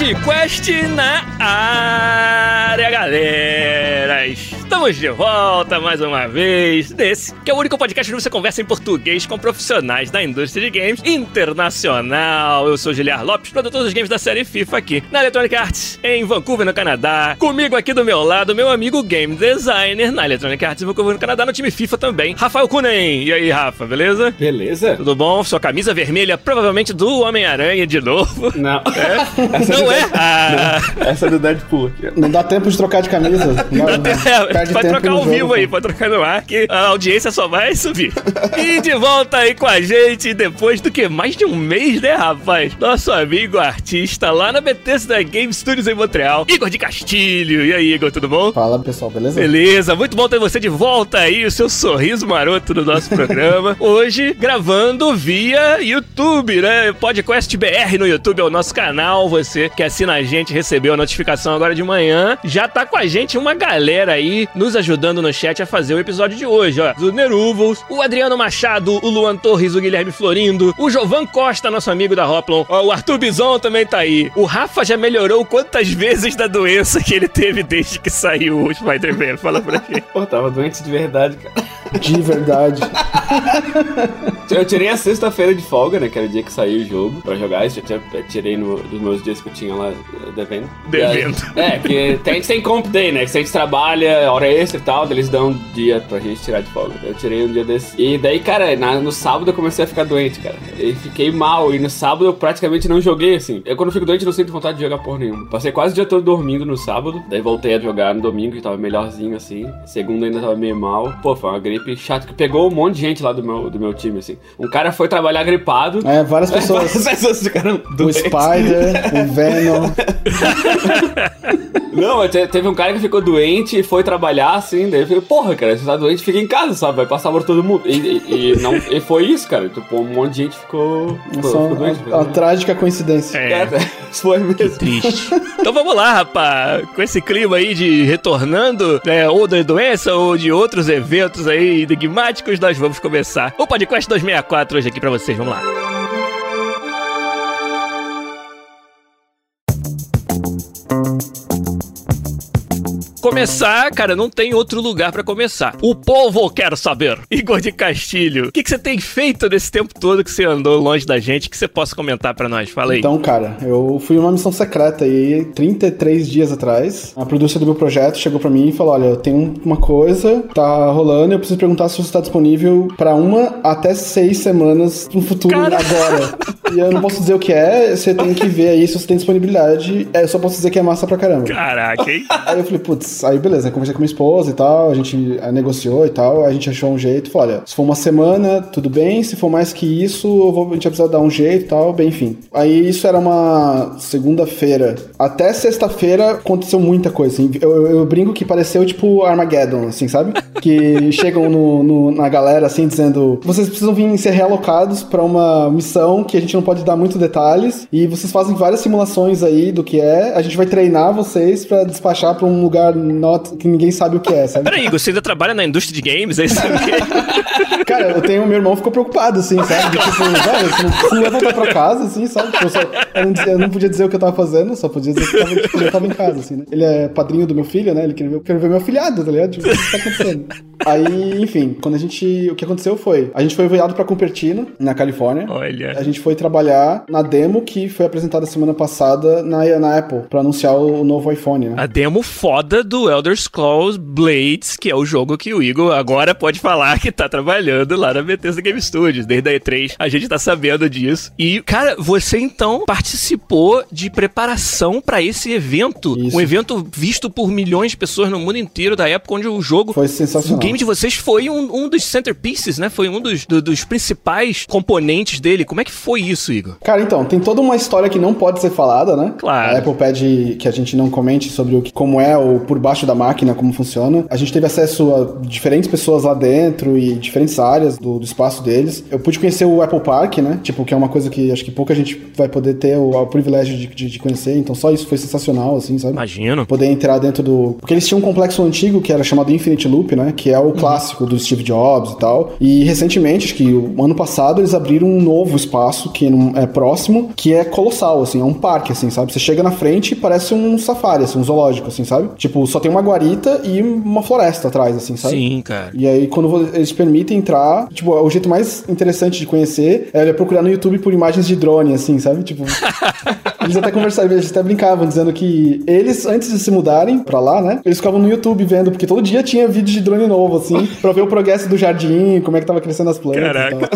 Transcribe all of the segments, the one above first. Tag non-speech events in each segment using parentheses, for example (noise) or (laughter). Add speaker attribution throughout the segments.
Speaker 1: Quest na área! Estamos de volta mais uma vez nesse, que é o único podcast onde você conversa em português com profissionais da indústria de games internacional. Eu sou Giliar Lopes, produtor dos games da série FIFA aqui na Electronic Arts, em Vancouver, no Canadá. Comigo aqui do meu lado, meu amigo game designer na Electronic Arts em Vancouver, no Canadá, no time FIFA também, Rafael Kunen. E aí, Rafa, beleza?
Speaker 2: Beleza.
Speaker 1: Tudo bom? Sua camisa vermelha, provavelmente do Homem-Aranha de novo.
Speaker 2: Não. (laughs)
Speaker 1: É? Não é? Ah.
Speaker 2: Essa é do Deadpool.
Speaker 3: Não dá tempo de trocar de camisa. Não,
Speaker 1: Dá tempo- é,
Speaker 3: perde
Speaker 1: pode trocar ao
Speaker 3: jogo,
Speaker 1: vivo aí, pode trocar no ar que a audiência só vai subir. (laughs) e de volta aí com a gente depois do que? Mais de um mês, né, rapaz? Nosso amigo artista lá na Bethesda Game Studios em Montreal, Igor de Castilho. E aí, Igor, tudo bom?
Speaker 3: Fala pessoal, beleza?
Speaker 1: Beleza, muito bom ter você de volta aí, o seu sorriso maroto no nosso programa. (laughs) Hoje, gravando via YouTube, né? Podcast BR no YouTube é o nosso canal. Você que assina a gente, recebeu a notificação agora de manhã. Já tá com a gente uma galera aí nos ajudando no chat a fazer o episódio de hoje, ó. O Neruvos, o Adriano Machado, o Luan Torres, o Guilherme Florindo, o Jovan Costa, nosso amigo da Hoplon, ó, o Arthur Bison também tá aí. O Rafa já melhorou quantas vezes da doença que ele teve desde que saiu o Spider-Man? Fala pra gente. (laughs)
Speaker 2: Pô, tava doente de verdade, cara.
Speaker 3: De verdade. (laughs)
Speaker 2: Eu tirei a sexta-feira de folga, né? Que era o dia que saiu o jogo pra jogar. Isso eu tirei no, dos meus dias que eu tinha lá eh, devendo.
Speaker 1: Devendo.
Speaker 2: Aí- É, que tem, a gente tem comp day, né? Que se a gente trabalha hora extra e tal, eles dão um dia pra gente tirar de folga. Eu tirei um dia desse. E daí, cara, na- no sábado eu comecei a ficar doente, cara. E fiquei mal. E no sábado eu praticamente não joguei, assim. Eu quando fico doente não sinto vontade de jogar porra nenhuma. Passei quase o dia todo dormindo no sábado. Daí voltei a jogar no domingo, que tava melhorzinho, assim. Segunda ainda tava meio mal. Pô, foi uma gripe chata que pegou um monte de gente lá do meu, do meu time, assim. Um cara foi trabalhar gripado.
Speaker 3: É, várias (laughs) pessoas.
Speaker 2: Várias pessoas ficaram
Speaker 3: O
Speaker 2: doentes.
Speaker 3: Spider, o Venom. (laughs)
Speaker 2: Não, te- teve um cara que ficou doente e foi trabalhar assim, daí eu falei, porra, cara, você tá doente, fica em casa, sabe? Vai passar por todo mundo. E, e- e não, e foi isso, cara. Tipo, um monte de gente ficou, ficou,
Speaker 3: Só
Speaker 2: ficou doente.
Speaker 3: uma, uma trágica coincidência.
Speaker 2: É, foi mesmo.
Speaker 1: Triste. (laughs) Então vamos lá, rapaz. Com esse clima aí de retornando, né, ou da doença ou de outros eventos aí enigmáticos, nós vamos começar o Podcast 264 hoje aqui pra vocês. Vamos lá. Começar, cara, não tem outro lugar pra começar. O povo quer saber. (laughs) Igor de Castilho, o que, que você tem feito nesse tempo todo que você andou longe da gente que você possa comentar pra nós? Fala aí.
Speaker 3: Então, cara, eu fui uma missão secreta aí 33 dias atrás. A produção do meu projeto chegou pra mim e falou: Olha, eu tenho uma coisa, tá rolando, eu preciso perguntar se você tá disponível pra uma até seis semanas no futuro
Speaker 1: Cara.
Speaker 3: agora. (laughs) E eu não posso dizer o que é, você tem que ver aí se você tem disponibilidade. É, eu só posso dizer que é massa pra caramba.
Speaker 1: Caraca, hein?
Speaker 3: Aí eu falei, putz, aí beleza, aí conversei com minha esposa e tal, a gente eh, negociou e tal, a gente achou um jeito, falou, olha, se for uma semana, tudo bem, se for mais que isso, eu vou, a gente vai precisar dar um jeito e tal, bem, enfim. Aí isso era uma segunda-feira. Até sexta-feira aconteceu muita coisa, assim, eu, eu- eu brinco que pareceu tipo Armageddon, assim, sabe? (laughs) Que chegam no, no- na galera, assim, dizendo, vocês precisam vir ser realocados pra uma missão que a gente não pode dar muito detalhes, e vocês fazem várias simulações aí do que é, a gente vai treinar vocês pra despachar pra um lugar not, que ninguém sabe o que é, sabe?
Speaker 1: Peraí, você ainda trabalha na indústria de games? É isso mesmo? (laughs)
Speaker 3: Cara, eu tenho, meu irmão ficou preocupado, assim, sabe? Tipo, velho, você não, você não (laughs) vai voltar pra casa, assim, sabe? Tipo, eu, só- eu não, eu não podia dizer o que eu tava fazendo, só podia dizer que eu tava, tipo, eu tava em casa, assim, né? Ele é padrinho do meu filho, né? Ele queria ver, queria ver meu afilhado, tá ligado? Tipo, o que tá acontecendo? Aí, enfim, quando a gente. O que aconteceu foi. A gente foi enviado pra Cupertino, na Califórnia.
Speaker 1: Olha.
Speaker 3: A gente foi trabalhar na demo que foi apresentada semana passada na, na Apple, pra anunciar o novo iPhone, né?
Speaker 1: A demo foda do Elder Scrolls Blades, que é o jogo que o Igor agora pode falar que tá trabalhando lá na Bethesda Game Studios. Desde a E3 a gente tá sabendo disso. E, cara, você então participou de preparação pra esse evento.
Speaker 3: Isso.
Speaker 1: Um evento visto por milhões de pessoas no mundo inteiro da época onde o jogo
Speaker 3: Foi
Speaker 1: o
Speaker 3: sensacional.
Speaker 1: game de vocês foi um, um dos centerpieces, né? Foi um dos, do- dos principais componentes dele. Como é que foi isso, Igor?
Speaker 3: Cara, então, tem toda uma história que não pode ser falada, né?
Speaker 1: Claro.
Speaker 3: A Apple pede que a gente não comente sobre o que, como é o por baixo da máquina, como funciona. A gente teve acesso a diferentes pessoas lá dentro e diferentes áreas do, do espaço deles. Eu pude conhecer o Apple Park, né? Tipo, que é uma coisa que acho que pouca gente vai poder ter o, o privilégio de, de, de conhecer. Então, só isso foi sensacional, assim, sabe?
Speaker 1: Imagino.
Speaker 3: poder entrar dentro do. Porque eles tinham um complexo antigo que era chamado Infinite Loop, né? Que é o clássico do Steve Jobs e tal. E recentemente, acho que o ano passado, eles abriram um novo espaço que não- é próximo, que é colossal, assim, é um parque, assim, sabe? Você chega na frente e parece um safari, assim, um zoológico, assim, sabe? Tipo, só tem uma guarita e uma floresta atrás, assim, sabe?
Speaker 1: Sim, cara.
Speaker 3: E aí, quando eles permitem entrar, tipo, o jeito mais interessante de conhecer é procurar no YouTube por imagens de drone, assim, sabe? Tipo. (laughs) eles até conversaram, eles até brincavam, dizendo que eles, antes de se mudarem pra lá, né? Eles ficavam no YouTube vendo, porque todo dia tinha vídeo de drone novo, assim, (laughs) pra ver o progresso do jardim, como é que tava crescendo as plantas.
Speaker 1: Caraca.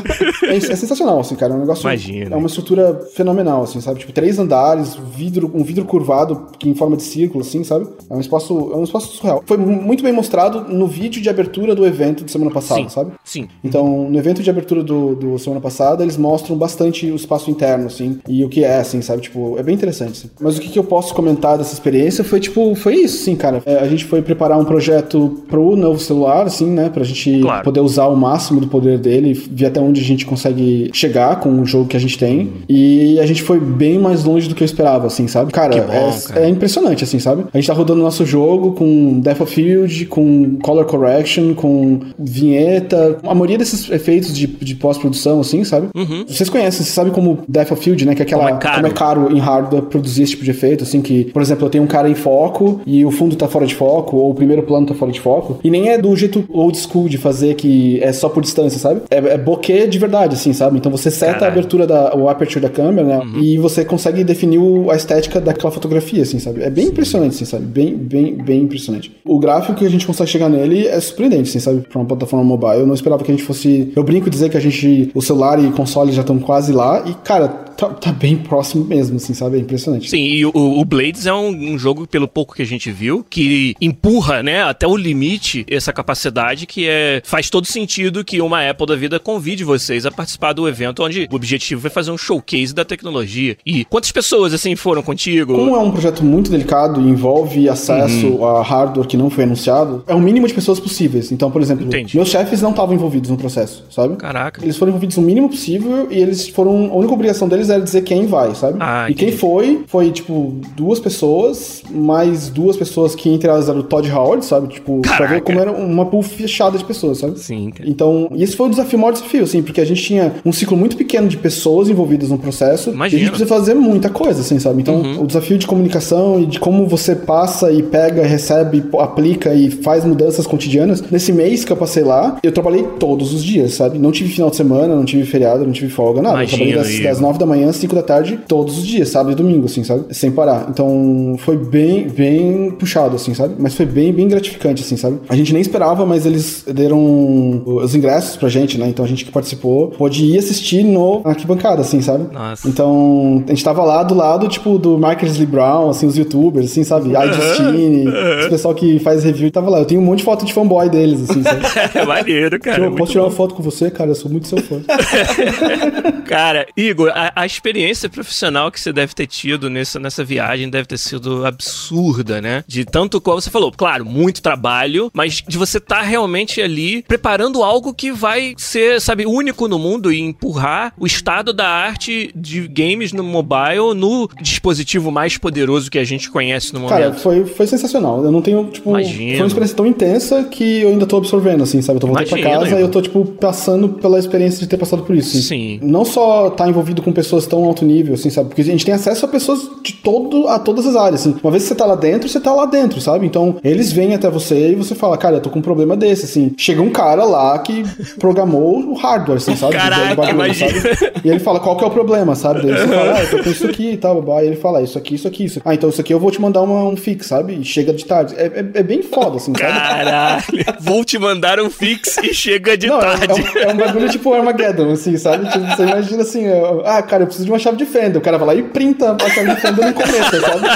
Speaker 3: É, é sensacional, assim, cara. É um negócio.
Speaker 1: Imagina.
Speaker 3: É uma estrutura fenomenal, assim, sabe? Tipo, três andares, vidro, um vidro curvado que em forma de círculo, assim, sabe? É um espaço, é um espaço surreal. Foi mu- muito bem mostrado no vídeo de abertura do evento de semana passada,
Speaker 1: Sim.
Speaker 3: Sabe?
Speaker 1: Sim.
Speaker 3: Então, no evento de abertura do, do semana passada, eles mostram bastante o espaço interno, assim, e o que é, assim, sabe? Tipo, é bem interessante, assim. Mas o que, que eu posso comentar dessa experiência foi, tipo, foi isso, sim, cara. É, a gente foi preparar um projeto pro novo celular, assim, né? Pra gente
Speaker 1: Claro.
Speaker 3: poder usar o máximo do poder dele, ver até onde a gente consegue chegar com o jogo que a gente tem. E a gente foi bem mais longe do que eu esperava, assim, sabe? Cara,
Speaker 1: Que bom,
Speaker 3: é,
Speaker 1: cara.
Speaker 3: é impressionante, assim, sabe? A gente tá rodando nosso jogo com Depth of Field, com Color Correction, com vinheta, a maioria desses efeitos de, de pós-produção, assim, sabe? Vocês conhecem, vocês sabem como Depth of Field, né? Que é aquela.
Speaker 1: Como é caro.
Speaker 3: como é caro em hardware produzir esse tipo de efeito, assim, que, por exemplo, eu tenho um cara em foco e o fundo tá fora de foco, ou o primeiro plano tá fora de foco, e nem é do jeito old school de fazer que é só por distância, sabe? É, é bokeh de verdade, assim, sabe? Então você seta a
Speaker 1: Caralho.
Speaker 3: abertura da, o aperture da câmera, né? E você consegue definir a estética daquela fotografia, assim, sabe? É bem impressionante, assim, sabe? Bem, bem, bem impressionante. O gráfico que a gente consegue chegar nele é surpreendente, assim, sabe? Pra uma plataforma mobile. Eu não esperava que a gente fosse. Eu brinco dizer que a gente. O celular e console já estão quase lá. E, cara, tá, tá bem próximo mesmo, assim, sabe? É impressionante.
Speaker 1: Sim, e o, o Blades é um, um jogo, pelo pouco que a gente viu, que empurra, né, até o limite essa capacidade que é faz todo sentido que uma Apple da vida convide vocês a participar do evento onde o objetivo é fazer um showcase da tecnologia. E quantas pessoas, assim, foram contigo?
Speaker 3: Como é um projeto muito delicado e envolve acesso a hardware que não foi anunciado, é o mínimo de pessoas possíveis. Então, por exemplo,
Speaker 1: Entendi.
Speaker 3: meus chefes não estavam envolvidos no processo, sabe?
Speaker 1: Caraca.
Speaker 3: Eles foram envolvidos o mínimo possível e eles foram. A única obrigação deles era dizer quem vai, sabe?
Speaker 1: Ah,
Speaker 3: e quem foi, foi, tipo, duas pessoas, mais duas pessoas que, entre elas, era o Todd Howard, sabe? Tipo, pra
Speaker 1: Caraca.
Speaker 3: ver como era uma pool fechada de pessoas, sabe?
Speaker 1: Sim, cara.
Speaker 3: Então, e esse foi o desafio, o maior desafio, assim, porque a gente tinha um ciclo muito pequeno de pessoas envolvidas no processo.
Speaker 1: Imagina. Uhum.
Speaker 3: E a gente precisa fazer muita coisa, assim, sabe? Então, o desafio de comunicação e de como você passa e pega, recebe, aplica e faz mudanças cotidianas. Nesse mês que eu passei lá, eu trabalhei todos os dias, sabe? Não tive final de semana, não tive feriado, não tive folga, nada.
Speaker 1: Imagino,
Speaker 3: eu trabalhei das, das 9 da manhã às 5 da tarde, todos os dias, sábado e domingo, assim, sabe? Sem parar. Então, foi bem, bem puxado, assim, sabe? Mas foi bem, bem gratificante, assim, sabe? A gente nem esperava, mas eles deram os ingressos pra gente, né? Então a gente que participou pôde ir assistir no arquibancada, assim, sabe?
Speaker 1: Nossa.
Speaker 3: Então, a gente tava lá do lado, tipo, do Marcus Lee Brown, assim, os youtubers, assim, sabe? I Justine, esse pessoal que faz review tava lá. Eu tenho um monte de foto de fanboy deles, assim, sabe? (laughs)
Speaker 1: É maneiro, cara.
Speaker 3: Tipo, eu
Speaker 1: muito
Speaker 3: posso tirar
Speaker 1: bom.
Speaker 3: uma foto com você, cara? Eu sou muito seu fã. (laughs)
Speaker 1: Cara, Igor, a, a experiência profissional que você deve ter tido nessa, nessa viagem deve ter sido absurda, né? De tanto qual você falou, claro, muito trabalho, mas de você estar realmente ali preparando algo que vai ser, sabe, único no mundo e empurrar o estado da arte de games no mobile no dispositivo mais poderoso que a gente conhece no momento.
Speaker 3: Cara, foi, foi sensacional. Eu não tenho, tipo.
Speaker 1: Imagino.
Speaker 3: Foi uma experiência tão intensa que eu ainda tô absorvendo, assim, sabe? Eu tô voltando pra
Speaker 1: Imagino,
Speaker 3: casa
Speaker 1: Igor.
Speaker 3: e eu tô, tipo, passando pela experiência de ter passado por isso.
Speaker 1: Sim.
Speaker 3: Não só tá envolvido com pessoas pessoas tão alto nível, assim, sabe? Porque a gente tem acesso a pessoas de todo, a todas as áreas, assim. Uma vez que você tá lá dentro, você tá lá dentro, sabe? Então, eles vêm até você e você fala, cara, eu tô com um problema desse, assim. Chega um cara lá que (laughs) programou o hardware, assim, sabe?
Speaker 1: Caraca,
Speaker 3: bagulho,
Speaker 1: imagina.
Speaker 3: sabe? E ele fala, qual que é o problema, sabe? Daí você fala, ah, eu tô com isso aqui e tal, babá. E ele fala, isso aqui, isso aqui, isso. Ah, então isso aqui eu vou te mandar uma, um fix, sabe? E chega de tarde. É, é, é bem foda, assim, sabe?
Speaker 1: Caralho. Vou te mandar um fix e chega de
Speaker 3: Não, é,
Speaker 1: tarde.
Speaker 3: é um, é um bagulho tipo Armageddon, assim, sabe? Tipo, você imagina assim, ah, cara, eu preciso de uma chave de fenda. O cara vai lá e printa a chave de fenda no começo, sabe?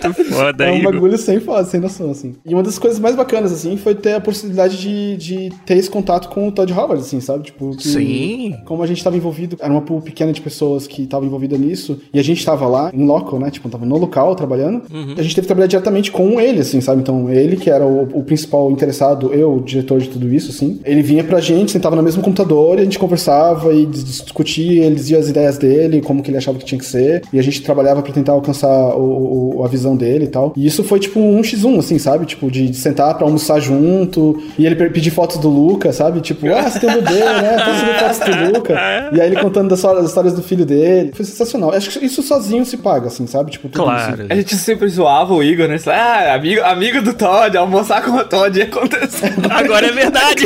Speaker 3: Tipo,
Speaker 1: foda,
Speaker 3: é um
Speaker 1: Igor.
Speaker 3: bagulho sem foda, sem noção, assim. E uma das coisas mais bacanas, assim, foi ter a possibilidade de, de ter esse contato com o Todd Howard, assim, sabe? Tipo, que,
Speaker 1: Sim.
Speaker 3: Como a gente tava envolvido, era uma pool pequena de pessoas que estavam envolvidas nisso, e a gente tava lá, em loco, né? Tipo, tava no local trabalhando, a gente teve que trabalhar diretamente com ele, assim, sabe? Então, ele que era o, o principal interessado, eu, o diretor de tudo isso, assim, ele vinha pra gente, sentava no mesmo computador, e a gente conversava e dis- discutia, ele dizia as ideias dele, como que ele achava que tinha que ser, e a gente trabalhava pra tentar alcançar o, o- a visão dele e tal. E isso foi tipo um x1, assim, sabe? Tipo, de, de sentar pra almoçar junto, e ele pe- pedir fotos do Luca, sabe? Tipo, ah, você tem um bebê, né? Vê fotos do Luca. (laughs) E aí ele contando das, histórias- das histórias do filho dele. Foi sensacional. Acho que isso sozinho se paga, assim, sabe? Tipo, tudo
Speaker 1: Claro.
Speaker 3: isso.
Speaker 2: A gente sempre zoava o Igor, né? Ah, amigo, amigo do Todd, almoçar com o Todd ia acontecer.
Speaker 1: Agora é verdade.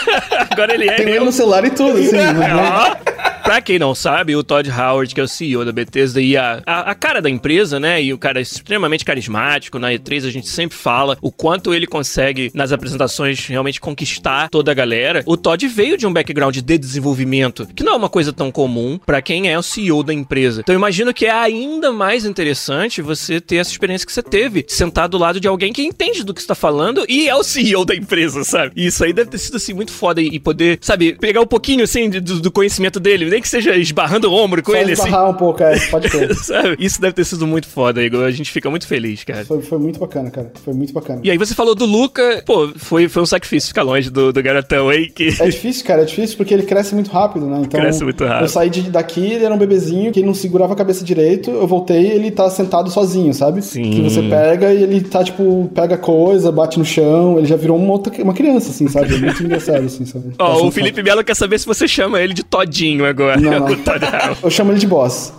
Speaker 1: (laughs) Agora ele é
Speaker 3: Tem ele
Speaker 1: meu.
Speaker 3: no celular e tudo, assim. né? (laughs)
Speaker 1: Pra quem não sabe, o Todd Howard, que é o CEO da Bethesda e a, a, a cara da empresa, né? E o cara é extremamente carismático. Na E3 a gente sempre fala o quanto ele consegue, nas apresentações, realmente conquistar toda a galera. O Todd veio de um background de desenvolvimento, que não é uma coisa tão comum pra quem é o CEO da empresa. Então eu imagino que é ainda mais interessante você ter essa experiência que você teve, sentar do lado de alguém que entende do que você tá falando e é o CEO da empresa, sabe? Isso aí deve ter sido, assim, muito foda e, poder, sabe, pegar um pouquinho, assim, do, do conhecimento dele, nem que seja esbarrando o ombro com
Speaker 3: Só
Speaker 1: ele, assim.
Speaker 3: esbarrar um pouco, é, pode crer. (laughs)
Speaker 1: Sabe? Isso deve ter sido muito foda, Igor. A gente fica muito feliz, cara.
Speaker 3: Foi, foi muito bacana, cara. Foi muito bacana.
Speaker 1: E aí você falou do Luca, pô, foi, foi um sacrifício ficar longe do, do garotão aí, que...
Speaker 3: É difícil, cara, é difícil porque ele cresce muito rápido, né? Então,
Speaker 1: Cresce muito rápido.
Speaker 3: Eu saí de, daqui, ele era um bebezinho que não segurava a cabeça direito. Eu voltei ele tá sentado sozinho, sabe?
Speaker 1: Sim.
Speaker 3: Que você pega e ele tá, tipo, pega coisa, bate no chão. Ele já virou uma, outra, uma criança, assim, sabe? É muito (laughs) engraçado, assim, sabe?
Speaker 1: Ó,
Speaker 3: Tá
Speaker 1: o Felipe Melo quer saber se você chama ele de Todinho agora.
Speaker 3: Não, não.
Speaker 1: o Todd Howard.
Speaker 3: Eu chamo ele de boss.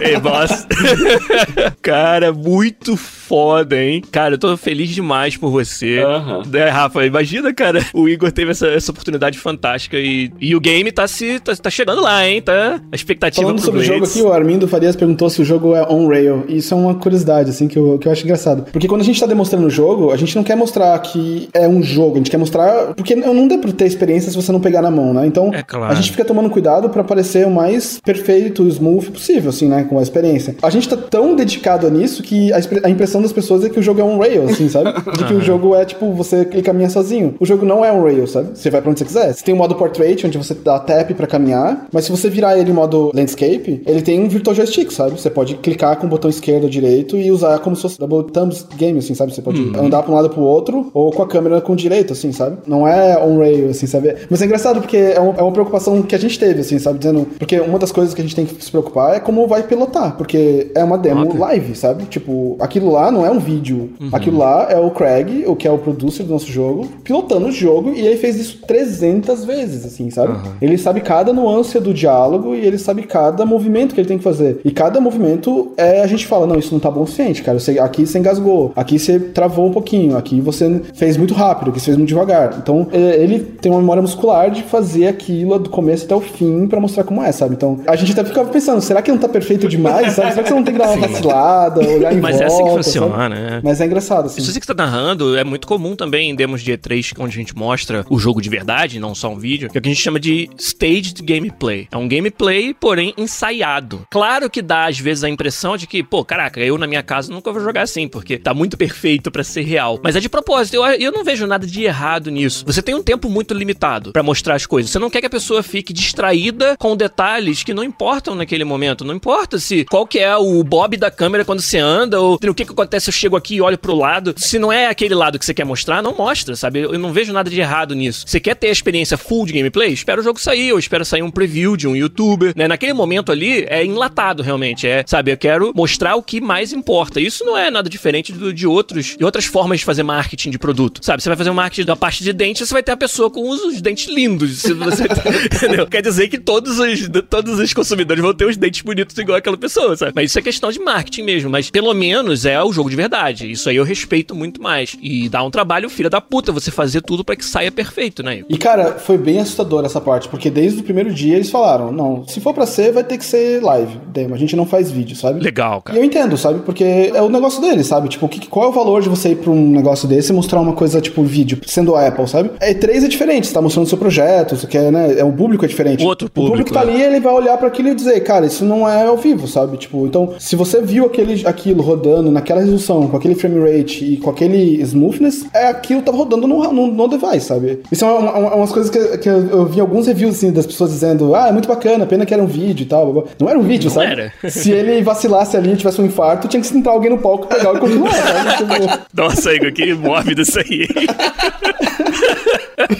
Speaker 1: Ei, boss. (laughs) Cara, muito foda, hein? Cara, eu tô feliz demais por você.
Speaker 2: Aham.
Speaker 1: É, Rafa, imagina, cara, o Igor teve essa, essa oportunidade fantástica e, e o game tá se tá, tá chegando lá, hein? Tá a expectativa
Speaker 3: Falando sobre o jogo
Speaker 1: Blades.
Speaker 3: aqui, o Armindo Farias perguntou se o jogo é on-rail. E isso é uma curiosidade, assim, que eu, que eu acho engraçado. Porque quando a gente tá demonstrando o jogo, a gente não quer mostrar que é um jogo, a gente quer mostrar. Porque não dá pra ter experiência se você não pegar na mão, né? Então,
Speaker 1: É claro.
Speaker 3: a gente fica tomando cuidado pra parecer o mais perfeito, smooth possível, assim, né? Com a experiência. A gente tá tão dedicado nisso que a, a impressão das pessoas é que o jogo é on-rail, assim, sabe? (laughs) De que o jogo é tipo, você caminha sozinho. O jogo não é on-rail, sabe? Você vai pra onde você quiser. Você tem o modo portrait, onde você dá tap pra caminhar, mas se você virar ele em modo landscape, ele tem um virtual joystick, sabe? Você pode clicar com o botão esquerdo ou direito e usar como se fosse double thumbs game, assim, sabe? Você pode andar pra um lado pro outro ou com a câmera com o direito, assim, sabe? Não é on-rail, assim, sabe? Mas é engraçado porque é, um- é uma preocupação que a gente teve, assim, sabe? Dizendo. Porque uma das coisas que a gente tem que se preocupar é como vai pilotar, porque é uma demo live, sabe? Tipo, aquilo lá não é um vídeo. Aquilo lá é o Craig, o que é o producer do nosso jogo, pilotando o jogo e ele fez isso 300 vezes, assim, sabe? Ele sabe cada nuance do diálogo e ele sabe cada movimento que ele tem que fazer. E cada movimento é a gente fala, não, isso não tá bom o suficiente, cara. Você, aqui você engasgou, aqui você travou um pouquinho, aqui você fez muito rápido, aqui você fez muito devagar. Então, é, ele tem uma memória muscular de fazer aquilo do começo até o fim pra mostrar como é, sabe? Então, a gente até ficava pensando, será que não tá perfeito demais, sabe? Será que você não tem que dar uma vacilada, olhar em
Speaker 1: Mas
Speaker 3: volta,
Speaker 1: é assim que
Speaker 3: sabe?
Speaker 1: funciona, né?
Speaker 3: Mas é engraçado, assim.
Speaker 1: Isso que você tá narrando é muito comum também em demos de E3, onde a gente mostra o jogo de verdade, não só um vídeo, que é o que a gente chama de staged gameplay. É um gameplay, porém, ensaiado. Claro que dá, às vezes, a impressão de que, pô, caraca, eu na minha casa nunca vou jogar assim, porque tá muito perfeito pra ser real. Mas é de propósito, eu, eu não vejo nada de errado nisso. Você tem um tempo muito limitado pra mostrar as coisas. Você não quer que a pessoa fique distraída com detalhes que não importam naquele momento. Não importa se qual que é o bob da câmera quando você anda, ou o que, que acontece eu chego aqui e olho pro lado. Se não é aquele lado que você quer mostrar, não mostra, sabe? Eu não vejo nada de errado nisso. Você quer ter a experiência full de gameplay? Espera o jogo sair, ou espera sair um preview de um youtuber, né? Naquele momento ali é enlatado realmente, é, sabe? Eu quero mostrar o que mais importa. Isso não é nada diferente do- de outros de outras formas de fazer marketing de produto, sabe? Você vai fazer um marketing da parte de dente, você vai ter a pessoa com os, dentes lindos, se você (laughs) entendeu? Quer dizer que todos os, todos os consumidores vão ter os dentes bonitos igual aquela pessoa, sabe? Mas isso é questão de marketing mesmo. Mas pelo menos é o jogo de verdade. Isso aí eu respeito muito mais. E dá um trabalho, filha da puta, você fazer tudo para que saia perfeito, né?
Speaker 3: E cara, foi bem assustador essa parte, porque desde o primeiro dia eles falaram: não, se for para ser, vai ter que ser live, demo. A gente não faz vídeo, sabe?
Speaker 1: Legal, cara.
Speaker 3: E eu entendo, sabe? Porque é o negócio deles, sabe? Tipo, que, qual é o valor de você ir pra um negócio desse e mostrar uma coisa, tipo, vídeo, sendo a Apple, sabe? É E3 é diferente, você tá mostrando seu projeto, você quer, né? É, o público é diferente.
Speaker 1: Outro público.
Speaker 3: O público tá
Speaker 1: né?
Speaker 3: ali, ele vai olhar para aquilo e dizer, cara, isso não é ao vivo, sabe? Tipo, então, se você viu aquele, aquilo rodando naquela resolução, com aquele frame rate e com aquele smoothness, é aquilo que tava rodando no, no, no device, sabe? Isso é uma, uma, umas coisas que, que eu, vi alguns reviews, assim, das pessoas dizendo, ah, é muito bacana, pena que era um vídeo e tal. Não era um vídeo,
Speaker 1: Não
Speaker 3: sabe?
Speaker 1: era. (laughs)
Speaker 3: Se ele vacilasse ali e tivesse um infarto, tinha que sentar alguém no palco, pegar e continuar, sabe?
Speaker 1: Nossa, Igor, que mórbido isso aí. (laughs)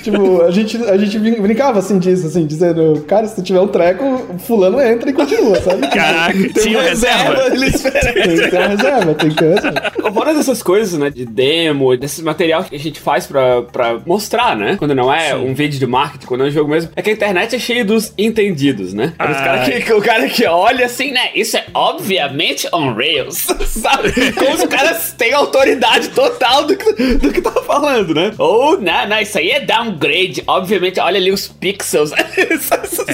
Speaker 3: tipo, a gente, a gente brin- brincava assim disso, assim, dizendo, cara, se tiver um treco, fulano entra e continua, sabe? (laughs)
Speaker 1: Caraca,
Speaker 2: Tem
Speaker 1: tinha
Speaker 2: uma
Speaker 1: reserva.
Speaker 2: ele espera.
Speaker 3: Tem que ter uma reserva, tem que ter uma reserva.
Speaker 2: Fora dessas coisas, né, de demo, desse material que a gente faz pra, pra mostrar, né? Quando não é um vídeo de marketing, quando é um jogo mesmo. É que a internet é cheia dos entendidos, né? É os cara que, o cara que olha assim, né? Isso é obviamente on Rails, (laughs) sabe? Como se o cara tem autoridade total do que, do que tá falando, né? Ou, não, não, isso aí é downgrade. Obviamente, olha ali os pixels, (laughs)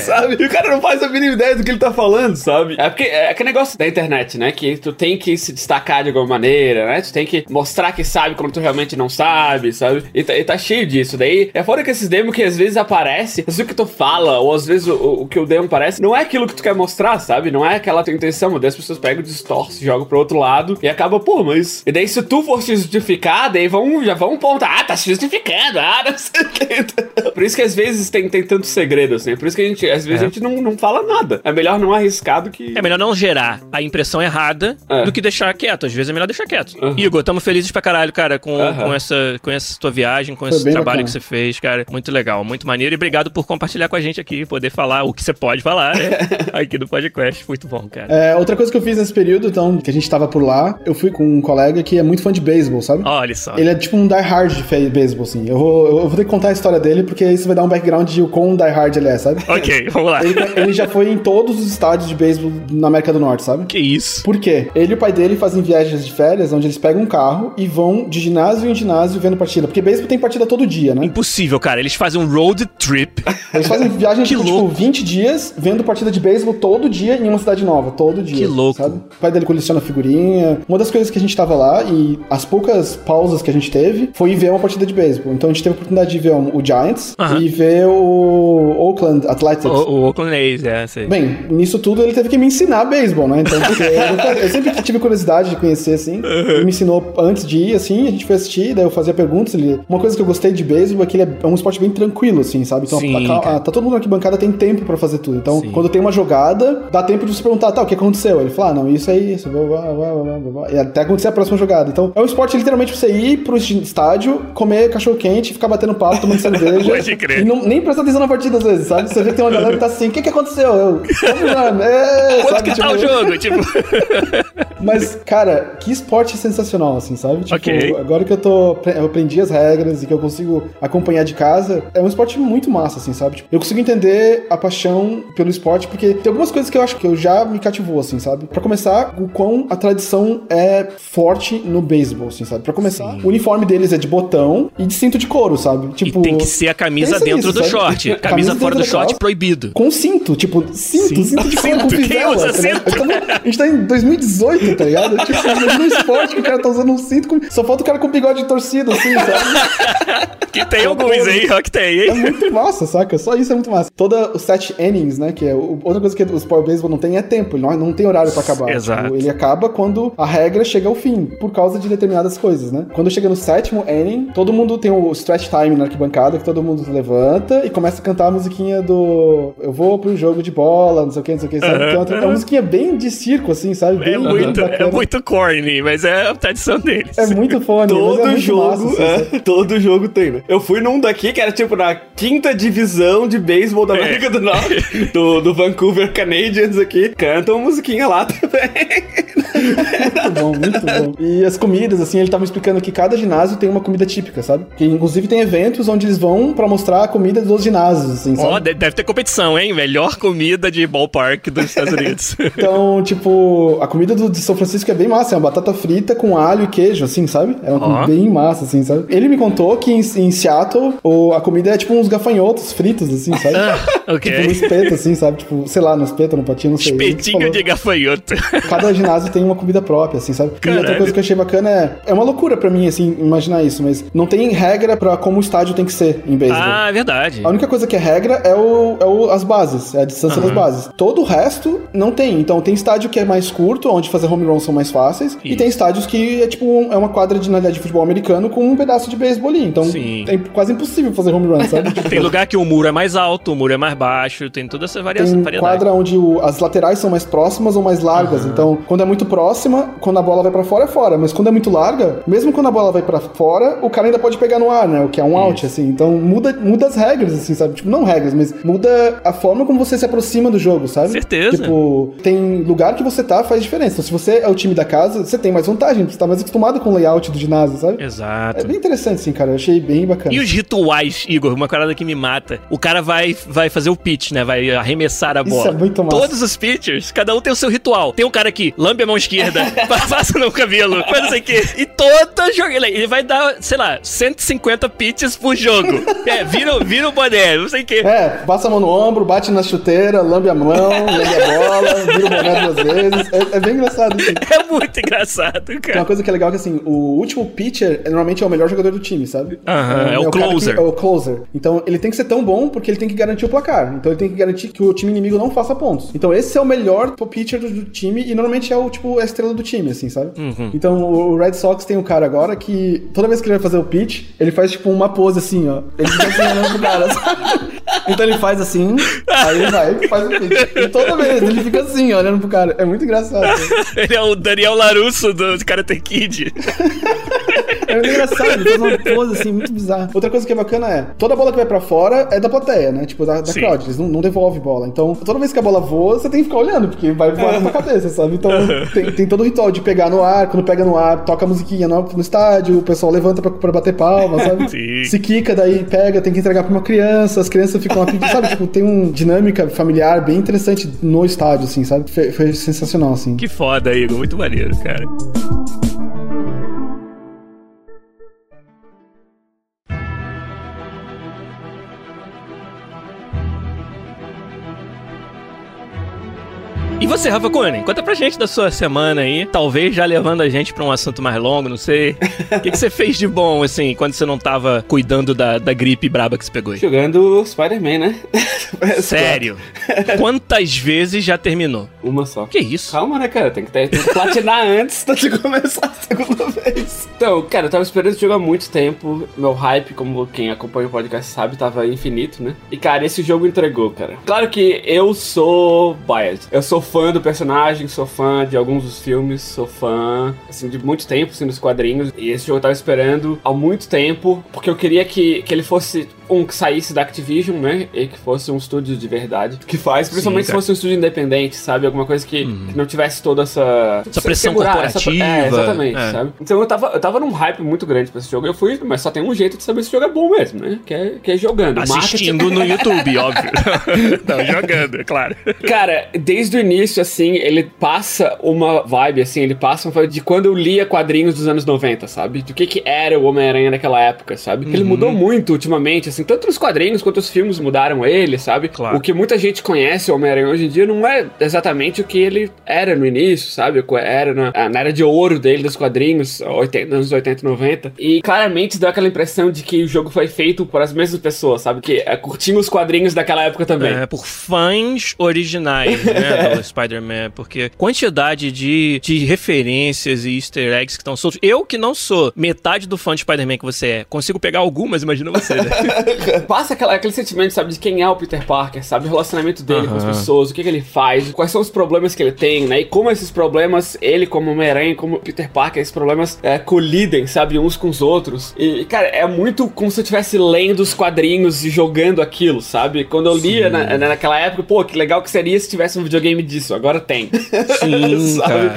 Speaker 2: sabe? E o cara não faz a mínima ideia do que ele tá falando, sabe? É porque é aquele negócio da internet, né? Que tu tem que se destacar de alguma maneira, né? Tu tem que mostrar que sabe quando tu realmente não sabe, sabe? E tá, e tá cheio disso. Daí é fora que esses demos que às vezes aparece, às vezes o que tu fala, ou às vezes o, o que o demo parece, não é aquilo que tu quer mostrar, sabe? Não é aquela tua intenção. Daí as pessoas pegam, distorcem, jogam pro outro lado e acaba, pô, mas. E daí se tu for se justificar, daí vão, já vão pontar, ah, tá se justificando, ah, não sei o que. (laughs) Por isso que às vezes tem, tem tanto segredo, assim. Por isso que a gente, às vezes,
Speaker 1: É.
Speaker 2: a gente não, não fala nada. É melhor não arriscar do que.
Speaker 1: É melhor não gerar a impressão errada
Speaker 2: É.
Speaker 1: do que deixar quieto. Às vezes é melhor deixar quieto.
Speaker 2: Uhum.
Speaker 1: Igor, tamo felizes pra caralho, cara, com,
Speaker 2: Aham.
Speaker 1: com, essa, com essa tua viagem, com
Speaker 3: Foi
Speaker 1: esse trabalho
Speaker 3: bacana.
Speaker 1: que você fez, cara. Muito legal, muito maneiro. E obrigado por compartilhar com a gente aqui, poder falar o que você pode falar, né? (laughs) aqui do podcast. Muito bom, cara.
Speaker 3: É, outra coisa que eu fiz nesse período, então, que a gente tava por lá, eu fui com um colega que é muito fã de beisebol, sabe?
Speaker 1: Olha só.
Speaker 3: Ele é tipo um die-hard de fe- beisebol, assim. Eu vou, eu vou ter que contar a história dele, porque isso vai dar um background de o quão die-hard ele é, sabe? (laughs)
Speaker 1: Ok, vamos lá.
Speaker 3: Ele, ele já foi em todos os estádios de beisebol na América do Norte, sabe?
Speaker 1: Que isso?
Speaker 3: Por quê? Ele e o pai dele fazem viagens de férias, onde eles pegam um carro e vão de ginásio em ginásio vendo partida. Porque beisebol tem partida todo dia, né?
Speaker 1: Impossível, cara. Eles fazem um road trip.
Speaker 3: Eles fazem viagem (laughs)
Speaker 1: Que
Speaker 3: de, tipo,
Speaker 1: louco.
Speaker 3: 20 dias vendo partida de beisebol todo dia em uma cidade nova, todo dia.
Speaker 1: Que louco.
Speaker 3: Sabe? O pai dele coleciona figurinha. Uma das coisas que a gente tava lá e as poucas pausas que a gente teve foi ver uma partida de beisebol. Então a gente teve a oportunidade de ver o Giants
Speaker 1: Aham.
Speaker 3: e ver o Oakland Athletics.
Speaker 1: O, o Oakland A's, é, sei.
Speaker 3: Bem, nisso tudo ele teve que me ensinar beisebol, né? Então, porque eu, sempre tive curiosidade de conhecer, assim. Ele me ensinou antes de ir, assim, a gente foi assistir, daí eu fazia perguntas. Ele... Uma coisa que eu gostei de beisebol é que ele é é um esporte bem tranquilo, assim, sabe? Então,
Speaker 1: Sim,
Speaker 3: a- a-
Speaker 1: cara.
Speaker 3: tá todo mundo aqui bancada tem tempo pra fazer tudo. Então,
Speaker 1: Sim.
Speaker 3: quando tem uma jogada, dá tempo de você perguntar, tá, o que aconteceu? Ele fala, ah, não, isso é isso, blá, blá, blá, blá. e até acontecer a próxima jogada. Então, é um esporte literalmente pra você ir pro estádio, comer cachorro quente, ficar batendo papo, tomando (laughs) cerveja.
Speaker 1: Pode crer.
Speaker 3: E não, nem prestar atenção na partida às vezes, sabe? Você vê que tem uma galera que tá assim, o que que aconteceu? Eu, jogando, é,
Speaker 1: Quanto
Speaker 3: sabe?
Speaker 1: que tá o
Speaker 3: Tipo,
Speaker 1: jogo? (laughs) Tipo,
Speaker 3: Mas, cara, que esporte sensacional, assim, sabe? Tipo,
Speaker 1: Ok.
Speaker 3: agora que eu tô. Eu aprendi as regras e que eu consigo acompanhar de casa, é um esporte muito massa, assim, sabe? Tipo, eu consigo entender a paixão pelo esporte, porque tem algumas coisas que eu acho que eu já me cativou, assim, sabe? Pra começar, o quão a tradição é forte no beisebol, assim, sabe? Pra começar,
Speaker 1: Sim.
Speaker 3: o uniforme deles é de botão e de cinto de couro, sabe? Tipo.
Speaker 1: e tem que ser a camisa dentro
Speaker 3: nisso,
Speaker 1: do
Speaker 3: sabe?
Speaker 1: short. (laughs) Camisa,
Speaker 3: Camisa
Speaker 1: fora do short,
Speaker 3: calça.
Speaker 1: proibido.
Speaker 3: Com cinto, tipo, cinto,
Speaker 1: Sim.
Speaker 3: cinto de couro com
Speaker 1: Cinto, quem usa
Speaker 3: tá
Speaker 1: cinto?
Speaker 3: A gente tá em 2018, tá ligado? Tipo, (laughs) um esporte que o cara tá usando um cinto, com... só falta o cara com bigode torcido, assim, sabe?
Speaker 1: Que tem alguns aí, ó, que tem,
Speaker 3: É
Speaker 1: hein?
Speaker 3: muito massa, saca? Só isso é muito massa. Toda os sete innings, né, que é o- outra coisa que os Power Baseball não tem é tempo, não, não tem horário pra acabar.
Speaker 1: Exato.
Speaker 3: Tipo, ele acaba quando a regra chega ao fim, por causa de determinadas coisas, né? Quando chega no sétimo inning, todo mundo tem o stretch time na arquibancada, que todo mundo levanta e começa a cantar a musiquinha do eu vou pro jogo de bola, não sei o que, não sei o que, sabe?
Speaker 1: Aham.
Speaker 3: Que é uma, é uma musiquinha bem de circo, assim, sabe? Bem,
Speaker 1: É
Speaker 3: bem
Speaker 1: muito, é
Speaker 3: bacana.
Speaker 1: muito corny, mas é a tradição deles.
Speaker 3: É muito fone, é
Speaker 2: Todo
Speaker 3: muito
Speaker 2: jogo,
Speaker 3: massa, assim,
Speaker 2: é, (laughs) todo jogo tem, né? Eu fui num daqui que era tipo na quinta divisão de beisebol da
Speaker 1: É.
Speaker 2: América do Norte, (laughs) do, do Vancouver Canadians aqui. Canta uma musiquinha lá também.
Speaker 3: Muito bom, muito bom. E as comidas, assim, ele tava explicando que cada ginásio tem uma comida típica, sabe? Que inclusive tem eventos onde eles vão pra mostrar a comida dos ginásios, assim,
Speaker 1: Ó,
Speaker 3: sabe?
Speaker 1: de- deve ter competição, hein? Melhor comida de ballpark dos Estados Unidos. (laughs)
Speaker 3: Então, tipo, a comida do, de São Francisco é bem massa, é uma batata frita com alho e queijo, assim, sabe? É uma comida bem massa, assim, sabe? Ele me contou que em, em Seattle o, a comida é tipo uns gafanhotos fritos, assim, sabe? Tipo, no
Speaker 1: ok.
Speaker 3: espeto, assim, sabe? Tipo, sei lá, no espeto, no potinho, não sei.
Speaker 1: Espetinho de gafanhoto.
Speaker 3: Cada ginásio tem uma comida própria, assim, sabe? E
Speaker 1: Caralho.
Speaker 3: outra coisa que eu achei bacana é. É uma loucura pra mim, assim, imaginar isso, mas não tem regra pra como o estádio tem que ser em beisebol.
Speaker 1: ah, é verdade.
Speaker 3: A única coisa que é regra é, o, é o- as bases, é a distância das bases. Todo o resto não tem. Então tem estádio que é mais curto, onde fazer home runs são mais fáceis. E
Speaker 1: Isso.
Speaker 3: tem estádios que é tipo um- é uma quadra de, na de futebol americano com um pedaço de beisebol ali. Então
Speaker 1: Sim.
Speaker 3: é quase impossível fazer home run, sabe? (laughs) Tipo,
Speaker 1: Tem lugar que o muro é mais alto, o muro é mais baixo, tem toda essa variação.
Speaker 3: Tem
Speaker 1: variedade.
Speaker 3: quadra onde o- as laterais são mais próximas ou mais largas. Então, quando é muito próxima, quando a bola vai pra fora, é fora. Mas quando é muito larga, mesmo quando a bola vai pra fora, o cara ainda pode pegar no ar, né? O que é um out, assim. Então, muda, muda as regras, assim, sabe? Tipo, não regras, mas muda a forma como você se aproxima do jogo, sabe?
Speaker 1: Certeza.
Speaker 3: Tipo, tem lugar que você tá, faz diferença. Então, se você é o time da casa, você tem mais vantagem. Você tá mais acostumado com o layout do ginásio, sabe?
Speaker 1: Exato.
Speaker 3: É bem interessante, assim, cara. Eu achei bem bacana.
Speaker 1: E os rituais, Igor, uma parada que me mata. O cara vai, vai fazer o pitch, né? Vai arremessar a
Speaker 3: Isso
Speaker 1: bola.
Speaker 3: é muito massa.
Speaker 1: Todos os pitchers, cada um tem o seu ritual. Tem um cara que lambe a mão esquerda, (laughs) passa no cabelo, faz não sei o quê. E todo jogo, ele, ele vai dar, sei lá, 150 pitches por jogo. (laughs) É, vira, vira o boné, não sei o quê.
Speaker 3: É, passa a mão no ombro, bate na chuteira, lambe a mão, lambe a bola, vira o boné duas vezes. É, é bem engraçado, assim.
Speaker 1: É muito engraçado,
Speaker 3: Tem uma
Speaker 1: cara.
Speaker 3: coisa que é legal que, assim, o último pitcher é, normalmente é o melhor jogador do time, sabe?
Speaker 1: Aham, é o
Speaker 3: cara que-
Speaker 1: closer.
Speaker 3: é o closer. Então, ele tem que ser tão bom porque ele tem que garantir o placar. Então, ele tem que garantir que o time inimigo não faça pontos. Então, esse é o melhor pitcher do, do time e normalmente é o, tipo, a estrela do time, assim, sabe?
Speaker 1: Uhum.
Speaker 3: Então, o Red Sox tem um cara agora que toda vez que ele vai fazer o pitch, ele faz, tipo, uma pose assim, ó. Ele fica assim olhando pro cara, (laughs) sabe? Então, ele faz assim, aí ele vai e faz o pitch. E toda vez ele fica assim, olhando pro cara. É muito engraçado.
Speaker 1: Ele é o Daniel Larusso do Karate Kid.
Speaker 3: É muito engraçado, ele faz uma pose assim, muito bizarra. Outra coisa que é bacana é, toda bola que vai pra fora é da plateia, né? Tipo, da, da
Speaker 1: Sim.
Speaker 3: crowd, eles não, não devolvem bola. Então, toda vez que a bola voa, você tem que ficar olhando, porque vai voar na tua cabeça, sabe? Então, tem, tem todo o ritual de pegar no ar, quando pega no ar, toca a musiquinha no, no estádio, o pessoal levanta pra, pra bater palma, sabe?
Speaker 1: Sim.
Speaker 3: Se quica, daí pega, tem que entregar pra uma criança, as crianças ficam lá pedindo, sabe? Tipo, tem uma dinâmica familiar bem interessante no estádio, assim, sabe? Foi, foi sensacional, assim.
Speaker 1: Que foda, Igor. Muito maneiro, cara. E você, Rafa Cunha, conta pra gente da sua semana aí, talvez já levando a gente pra um assunto mais longo, não sei. O que, que você fez de bom, assim, quando você não tava cuidando da, da gripe braba que você pegou aí?
Speaker 2: Jogando Spider-Man, né? (laughs)
Speaker 1: Sério? Quantas vezes já terminou?
Speaker 2: Uma só.
Speaker 1: Que isso?
Speaker 2: Calma, né, cara? Tem que, ter, tem que platinar (laughs) antes de começar a segunda vez. Então, cara, eu tava esperando esse jogo há muito tempo. Meu hype, como quem acompanha o podcast sabe, tava infinito, né? E, cara, esse jogo entregou, cara. Claro que eu sou biased. Eu sou fã do personagem, sou fã de alguns dos filmes, sou fã, assim, de muito tempo, assim, dos quadrinhos. E esse jogo eu tava esperando há muito tempo, porque eu queria que, que ele fosse um que saísse da Activision, né? E que fosse um estúdio de verdade. Que faz, principalmente
Speaker 1: Sim,
Speaker 2: se fosse um estúdio independente, sabe? Alguma coisa que, que não tivesse toda essa...
Speaker 1: Essa pressão
Speaker 2: segurar, essa-
Speaker 1: corporativa.
Speaker 2: é, exatamente,
Speaker 1: É.
Speaker 2: sabe? Então eu tava, eu tava num hype muito grande pra esse jogo. Eu fui, mas só tem um jeito de saber se o jogo é bom mesmo, né? Que é, que é jogando.
Speaker 1: Assistindo no (laughs) YouTube, óbvio. (laughs) não, jogando, é claro.
Speaker 2: Cara, desde o início, assim, ele passa uma vibe, assim, ele passa uma vibe de quando eu lia quadrinhos dos anos 90, sabe? Do que que era o Homem-Aranha naquela época, sabe? Porque ele
Speaker 1: Uhum.
Speaker 2: mudou muito ultimamente, assim, tanto nos quadrinhos quanto os filmes mudaram ele, sabe?
Speaker 1: Claro.
Speaker 2: O que muita gente conhece o Homem-Aranha hoje em dia não é exatamente o que ele era no início, sabe? O que Era na, na era de ouro dele, dos quadrinhos, 80, anos 80 e 90. E claramente deu aquela impressão de que o jogo foi feito por as mesmas pessoas, sabe? Que é, curtiam os quadrinhos daquela época também.
Speaker 1: É, por fãs originais, né, (laughs) Spider-Man, porque quantidade de, de referências e easter eggs que estão soltos. Eu que não sou metade do fã de Spider-Man que você é, consigo pegar algumas, imagina você, né? (laughs)
Speaker 2: Passa aquela, aquele sentimento, sabe, de quem é o Peter Parker, sabe? O relacionamento dele com as pessoas, o que, que ele faz, quais são os problemas que ele tem, né? E como esses problemas, ele como Homem-Aranha, como Peter Parker, esses problemas é, colidem, sabe, uns com os outros. E, cara, é muito como se eu estivesse lendo os quadrinhos e jogando aquilo, sabe? Quando eu lia na, naquela época, pô, que legal que seria se tivesse um videogame disso, agora tem. (laughs)
Speaker 1: Sim, cara.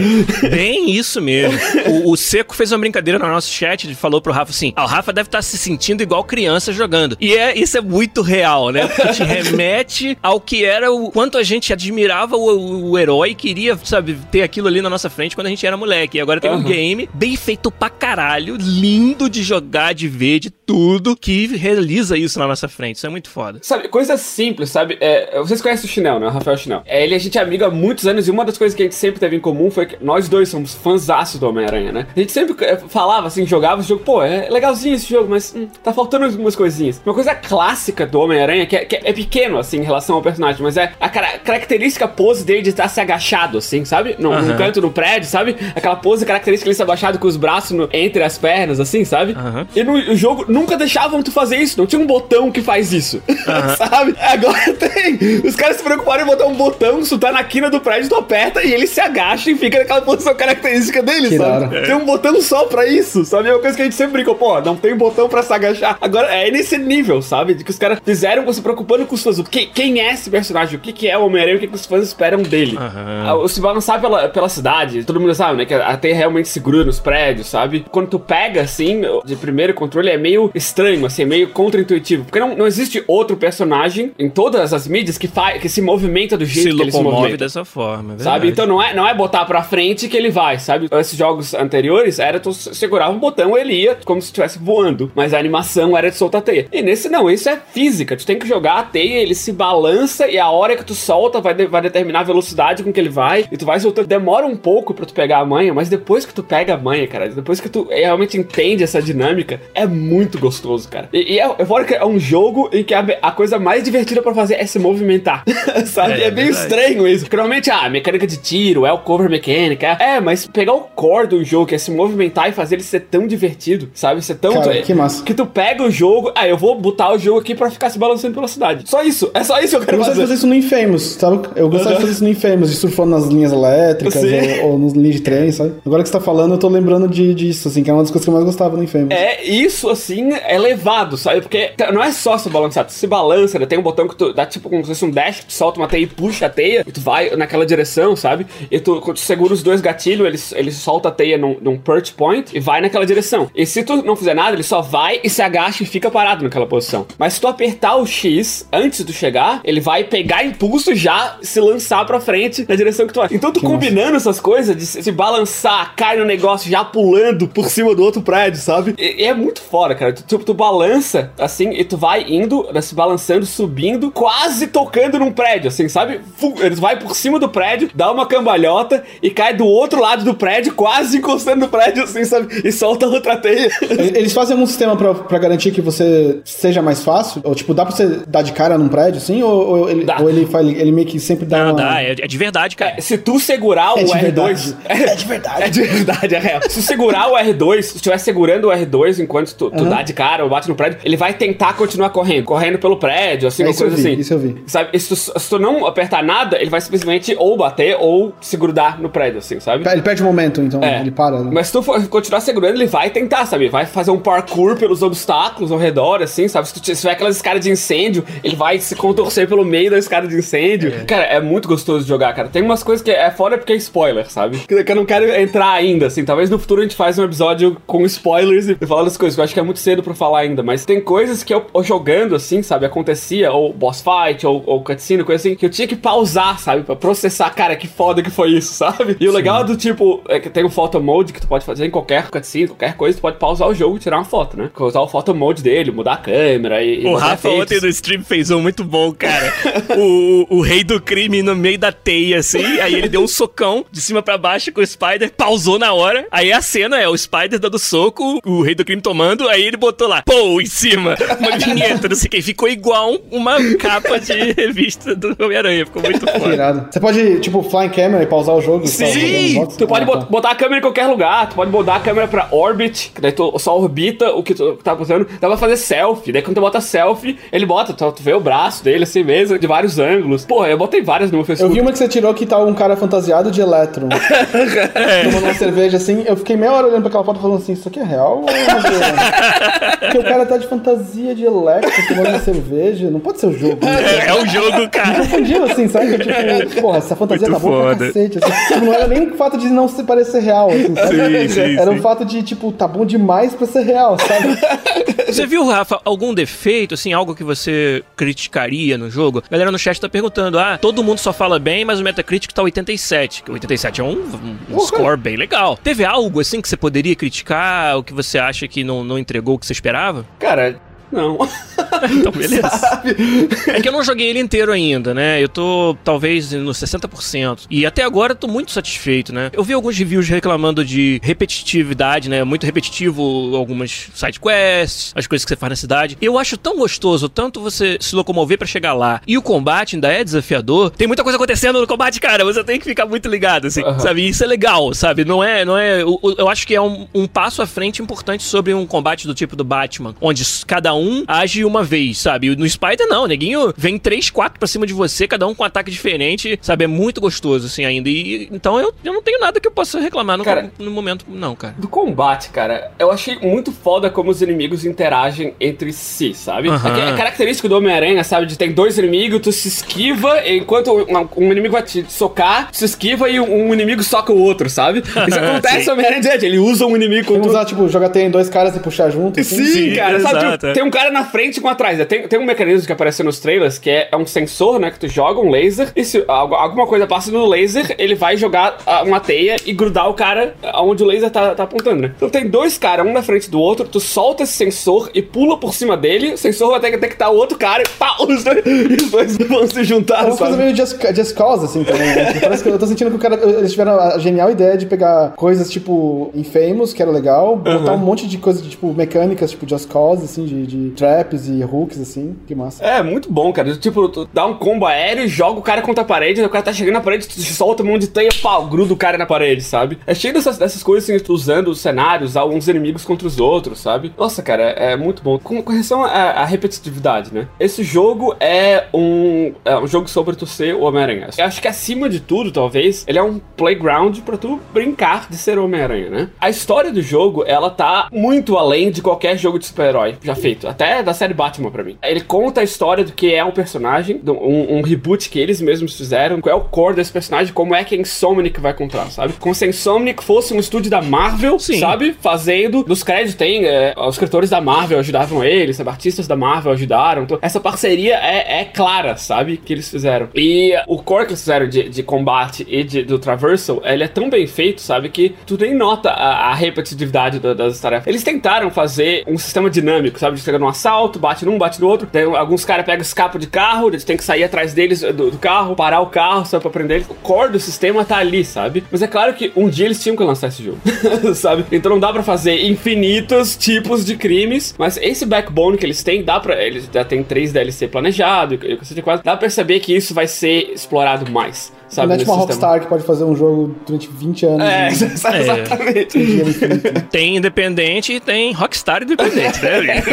Speaker 1: Bem isso mesmo. O, o Seco fez uma brincadeira no nosso chat, ele falou pro Rafa assim: ah, o Rafa deve estar se sentindo igual criança jogando. E é, isso é muito real, né? Porque te remete ao que era o quanto a gente admirava o, o herói, queria, sabe, ter aquilo ali na nossa frente quando a gente era moleque. E agora tem um
Speaker 2: Aham.
Speaker 1: game bem feito pra caralho, lindo de jogar, de ver, de tudo, que realiza isso na nossa frente. Isso é muito foda.
Speaker 2: Sabe, coisa simples, sabe? É, vocês conhecem o Chinel, né? O Rafael Chinel. É, ele a gente é amigo há muitos anos e uma das coisas que a gente sempre teve em comum foi que nós dois somos fãzaços do Homem-Aranha, né? A gente sempre é, falava assim, jogava esse jogo, pô, é legalzinho esse jogo, mas hum, tá faltando algumas coisinhas. Uma coisa clássica do Homem-Aranha, que, é, que é pequeno, assim, em relação ao personagem, mas é a cara- característica pose dele de estar se agachado, assim, sabe? No, num
Speaker 1: Aham.
Speaker 2: canto do prédio, sabe? Aquela pose característica ele se agachado com os braços no- entre as pernas, assim, sabe?
Speaker 1: Aham.
Speaker 2: E no o jogo nunca deixavam tu fazer isso, não tinha um botão que faz isso. (laughs) Sabe? Agora (laughs) tem. Os caras se preocuparam em botar um botão, tu tá na quina do prédio, tu aperta e ele se agacha e fica naquela posição característica dele,
Speaker 3: Que
Speaker 2: sabe? Tem um botão só pra isso, sabe? É uma coisa que a gente sempre brincou, pô, não tem botão pra se agachar. Agora é nesse nível, sabe? De que os caras fizeram se preocupando com os fãs. O que, quem é esse personagem? O que, que é o Homem-Aranha? O que, que os fãs esperam dele?
Speaker 1: Aham.
Speaker 2: Ah, Se balançar pela, pela cidade, todo mundo sabe, né? Que a teia realmente se gruda nos prédios, sabe? Quando tu pega, assim, de primeiro controle, é meio estranho, assim, é meio contra-intuitivo. Porque não, não existe outro personagem em todas as mídias que, fa que se movimenta do jeito
Speaker 1: Se
Speaker 2: que ele se movimenta.
Speaker 1: dessa forma. é
Speaker 2: Sabe? Então não é, não é botar pra frente que ele vai, sabe? Esses jogos anteriores era tu segurava um botão, ele ia como se estivesse voando. Mas a animação era de soltar a teia. E nesse não, isso é física. Tu tem que jogar a teia, ele se balança e a hora que tu solta vai, de- vai determinar a velocidade com que ele vai. E tu vai soltando. Demora um pouco pra tu pegar a manha, mas depois que tu pega a manha, cara, depois que tu realmente entende essa dinâmica, é muito gostoso, cara. E, e é, é fora que é um jogo em que a, a coisa mais divertida pra fazer é se movimentar. (laughs) sabe?
Speaker 1: É,
Speaker 2: É, meio
Speaker 1: verdade.
Speaker 2: estranho isso. Porque normalmente, ah, mecânica de tiro, é o cover mecânica. É, mas pegar o core do jogo, que é se movimentar e fazer ele ser tão divertido, sabe? Ser tão.
Speaker 3: Cara,
Speaker 2: tu-
Speaker 3: que massa.
Speaker 2: Que tu pega o jogo, ah, eu vou botar o jogo aqui pra ficar se balançando pela cidade. Só isso. É só isso que eu
Speaker 3: Eu
Speaker 2: quero
Speaker 3: gostava de
Speaker 2: fazer.
Speaker 3: fazer isso no Infamous, sabe? Eu gostava de fazer isso no Infamous, de surfando nas linhas elétricas ou, ou nos linhas de trem, sabe? Agora que você tá falando, eu tô lembrando de, disso, assim, que é uma das coisas que eu mais gostava no Infamous.
Speaker 2: É, isso assim é levado, sabe? Porque não é só se balançar, tu se balança, né? tem um botão que tu dá tipo como se fosse um dash, tu solta uma teia e puxa a teia, e tu vai naquela direção, sabe? E tu, tu segura os dois gatilhos, ele, ele solta a teia num, num perch point e vai naquela direção. E se tu não fizer nada, ele só vai e se agacha e fica parado naquela posição. Mas se tu apertar o X antes de tu chegar, ele vai pegar impulso e já se lançar pra frente na direção que tu vai. Então tu
Speaker 3: Que massa.
Speaker 2: combinando essas coisas de se balançar, cai no negócio já pulando por cima do outro prédio, sabe? E, e é muito fora, cara. Tu, tu, tu balança assim e tu vai indo, né, se balançando, subindo, quase tocando num prédio, assim, sabe? Ele vai por cima do prédio, dá uma cambalhota e cai do outro lado do prédio, quase encostando no prédio, assim, sabe? E solta outra teia.
Speaker 3: Eles fazem algum sistema pra, pra garantir que você seja mais fácil? Ou, tipo, dá pra você dar de cara num prédio, assim? Ou, ou ele, ou ele, faz, ele meio que sempre dá
Speaker 1: Não,
Speaker 3: uma...
Speaker 1: dá, é, é de verdade, cara.
Speaker 2: Se tu segurar
Speaker 3: É
Speaker 2: o
Speaker 3: de
Speaker 2: R2.
Speaker 3: verdade. (laughs) É de verdade.
Speaker 2: É de verdade, é real. Se tu segurar o R2, se tu estiver segurando o R2 enquanto tu, tu
Speaker 3: Aham.
Speaker 2: dá de cara ou bate no prédio, ele vai tentar continuar correndo. Correndo pelo prédio, assim,
Speaker 3: É,
Speaker 2: uma
Speaker 3: isso eu
Speaker 2: coisa
Speaker 3: vi,
Speaker 2: assim.
Speaker 3: isso eu vi.
Speaker 2: Sabe? E se tu, se tu não apertar nada, ele vai simplesmente ou bater ou se grudar no prédio, assim, sabe?
Speaker 3: Ele perde o momento, então
Speaker 2: É.
Speaker 3: ele para, né?
Speaker 2: Mas se tu for continuar segurando, ele vai tentar, sabe? Vai fazer um parkour pelos obstáculos ao redor, assim, sabe? Se tu se tiver aquelas escadas de incêndio, ele vai se contorcer pelo meio da escada de incêndio. Cara, é muito gostoso de jogar, cara. Tem umas coisas que é fora porque é spoiler, sabe? Que que eu não quero entrar ainda, assim. Talvez no futuro a gente faz um episódio com spoilers e falar das coisas, que eu acho que é muito cedo pra falar ainda. Mas tem coisas que eu, eu jogando, assim, sabe? Acontecia, ou boss fight, ou, ou cutscene, coisa assim, que eu tinha que pausar, sabe? Pra processar, cara, que foda que foi isso, (laughs) sabe? E o legal do tipo, é que tem o photo mode que tu pode fazer em qualquer cutscene, qualquer coisa, tu pode pausar o jogo e tirar uma foto, né? Usar o photo mode dele, mudar a câmera e. e
Speaker 1: O Rafa
Speaker 2: efeitos.
Speaker 1: ontem no stream fez um muito bom, cara. (laughs) o, o rei do crime no meio da teia, assim. Aí ele deu um socão de cima pra baixo com o Spider, pausou na hora. Aí a cena é o Spider dando soco, o rei do crime tomando. Aí ele botou lá, pô, em cima, uma vinheta, não sei o que. Ficou igual uma capa de (laughs) revista do Homem-Aranha. Ficou muito foda.
Speaker 3: irado. Você pode, tipo, flying camera e pausar o jogo?
Speaker 2: Sim!
Speaker 3: box?
Speaker 2: Tu pode
Speaker 3: Ah, tá.
Speaker 2: botar a câmera em qualquer lugar, tu pode botar a câmera pra orbit, que daí tu só orbita o que tu tá botando. Dá pra fazer selfie, daí quando tu bota selfie, ele bota, tu, tu vê o braço dele assim mesmo, de vários ângulos. Porra, eu botei várias no meu
Speaker 3: Eu
Speaker 2: Facebook.
Speaker 3: vi uma que você tirou que tá um cara fantasiado de Electron. (laughs) Tomando uma cerveja assim. Eu fiquei meia hora olhando pra aquela foto falando assim: Isso aqui é real ou é? (laughs) Porque o cara tá de fantasia de Electron tomando uma cerveja. Não pode ser o jogo.
Speaker 1: É, é um jogo, cara.
Speaker 3: Confundiu assim, sabe? Tipo, (laughs) porra, essa fantasia
Speaker 1: Muito
Speaker 3: tá boa pra
Speaker 1: foda.
Speaker 3: cacete. Assim, tipo, não era nem o fato de não se parecer real, assim, sabe?
Speaker 1: Sim, sim,
Speaker 3: era
Speaker 1: sim.
Speaker 3: o fato de, tipo, tá bom demais pra ser real, sabe? (laughs)
Speaker 1: Você viu, Rafa, algum defeito, assim, algo que você criticaria no jogo? A galera no chat tá perguntando, ah, todo mundo só fala bem, mas o Metacritic tá 87. Que 87 é um, um- um score bem legal. Teve algo, assim, que você poderia criticar, o que você acha que não, não entregou o que você esperava?
Speaker 2: Cara, não. (laughs)
Speaker 1: Então, beleza. É que eu não joguei ele inteiro ainda, né? Eu tô talvez nos 60%. E até agora eu tô muito satisfeito, né? Eu vi alguns reviews reclamando de repetitividade, né? Muito repetitivo algumas side quests, as coisas que você faz na cidade. Eu acho tão gostoso tanto você se locomover pra chegar lá e o combate ainda é desafiador. Tem muita coisa acontecendo no combate, cara. Você tem que ficar muito ligado, assim,
Speaker 2: Aham.
Speaker 1: sabe? E isso é legal, sabe? Não é, não é. Eu, eu acho que é um, um passo à frente importante sobre um combate do tipo do Batman, onde cada um age uma vez, sabe? No Spider não, neguinho vem três, quatro pra cima de você, cada um com um ataque diferente, sabe? É muito gostoso assim ainda. E então eu, eu não tenho nada que eu possa reclamar no,
Speaker 2: Cara-
Speaker 1: no momento, não, cara.
Speaker 2: Do combate, cara, eu achei muito foda como os inimigos interagem entre si, sabe?
Speaker 1: Aham.
Speaker 2: É, é característico do Homem-Aranha, sabe? De tem dois inimigos, tu se esquiva, enquanto um, um inimigo vai te socar, tu se esquiva e um, um inimigo soca o outro, sabe? (laughs) Isso acontece no Homem-Aranha direto, ele usa um inimigo contra o
Speaker 3: usar, tipo, jogar tem dois caras e puxar junto, assim.
Speaker 2: Sim,
Speaker 1: Sim,
Speaker 2: cara, sabe?
Speaker 1: exato,
Speaker 2: tipo,
Speaker 1: é.
Speaker 2: tem um cara na frente e um atrás. Tem, tem um mecanismo que aparece nos trailers que é, é um sensor, né? Que tu joga um laser e se algu- alguma coisa passa no laser, ele vai jogar ah, uma teia e grudar o cara aonde o laser tá, tá apontando, né? Então tem dois caras, um na frente do outro, tu solta esse sensor e pula por cima dele, o sensor vai ter que detectar o outro cara e pá, os dois, (laughs) os dois vão se juntar,
Speaker 3: É uma coisa meio just, just cause, assim, também. Né? Tipo, Parece que eu tô sentindo que o cara, eles tiveram a genial ideia de pegar coisas, tipo, Infamous, que era legal, botar um monte de coisas, de, tipo, mecânicas, tipo, just cause, assim, de, de traps e hooks, assim, que massa.
Speaker 2: É, muito bom, cara. Tipo, dá um combo aéreo, joga o cara contra a parede, o cara tá chegando na parede, tu solta um monte de teia, pau, gruda o cara na parede, sabe? É cheio dessas, dessas coisas, assim, usando os cenários, uns inimigos contra os outros, sabe? Nossa, cara, é, é muito bom. Com correção à, à repetitividade, né? Esse jogo é um, é um jogo sobre tu ser o Homem-Aranha. Eu acho que acima de tudo, talvez, ele é um playground pra tu brincar de ser o Homem-Aranha, né? A história do jogo, ela tá muito além de qualquer jogo de super-herói já feito. Até da série Batman pra mim. Ele conta a história do que é um personagem, um, um reboot que eles mesmos fizeram, qual é o core desse personagem, como é que a Insomniac vai contar, sabe? Como se a Insomniac fosse um estúdio da Marvel,
Speaker 1: Sim.
Speaker 2: sabe? Fazendo. Nos créditos tem, é, os escritores da Marvel ajudavam eles, sabe? artistas da Marvel ajudaram. Então, essa parceria é, é clara, sabe? Que eles fizeram. E o core que eles fizeram de, de combate e de- do traversal, ele é tão bem feito, sabe? Que tu nem nota a, a repetitividade da- das tarefas. Eles tentaram fazer um sistema dinâmico, sabe? De chegar num assalto, bate num, bate no outro. Tem, alguns caras pegam escapa de carro, eles têm que sair atrás deles do, do carro, parar o carro, sabe? Pra prender. O core do sistema tá ali, sabe? Mas é claro que um dia eles tinham que lançar esse jogo, (laughs) sabe? Então não dá pra fazer infinitos tipos de crimes, mas esse backbone que eles têm, dá pra. Eles já tem três DLC planejado, e coisa de quase. Dá pra perceber que isso vai ser explorado mais, sabe?
Speaker 3: não é tipo uma
Speaker 2: sistema.
Speaker 3: Rockstar que pode fazer um jogo durante 20 anos.
Speaker 2: É, (laughs) exatamente.
Speaker 3: é infinito.
Speaker 1: Tem independente e tem Rockstar independente, né?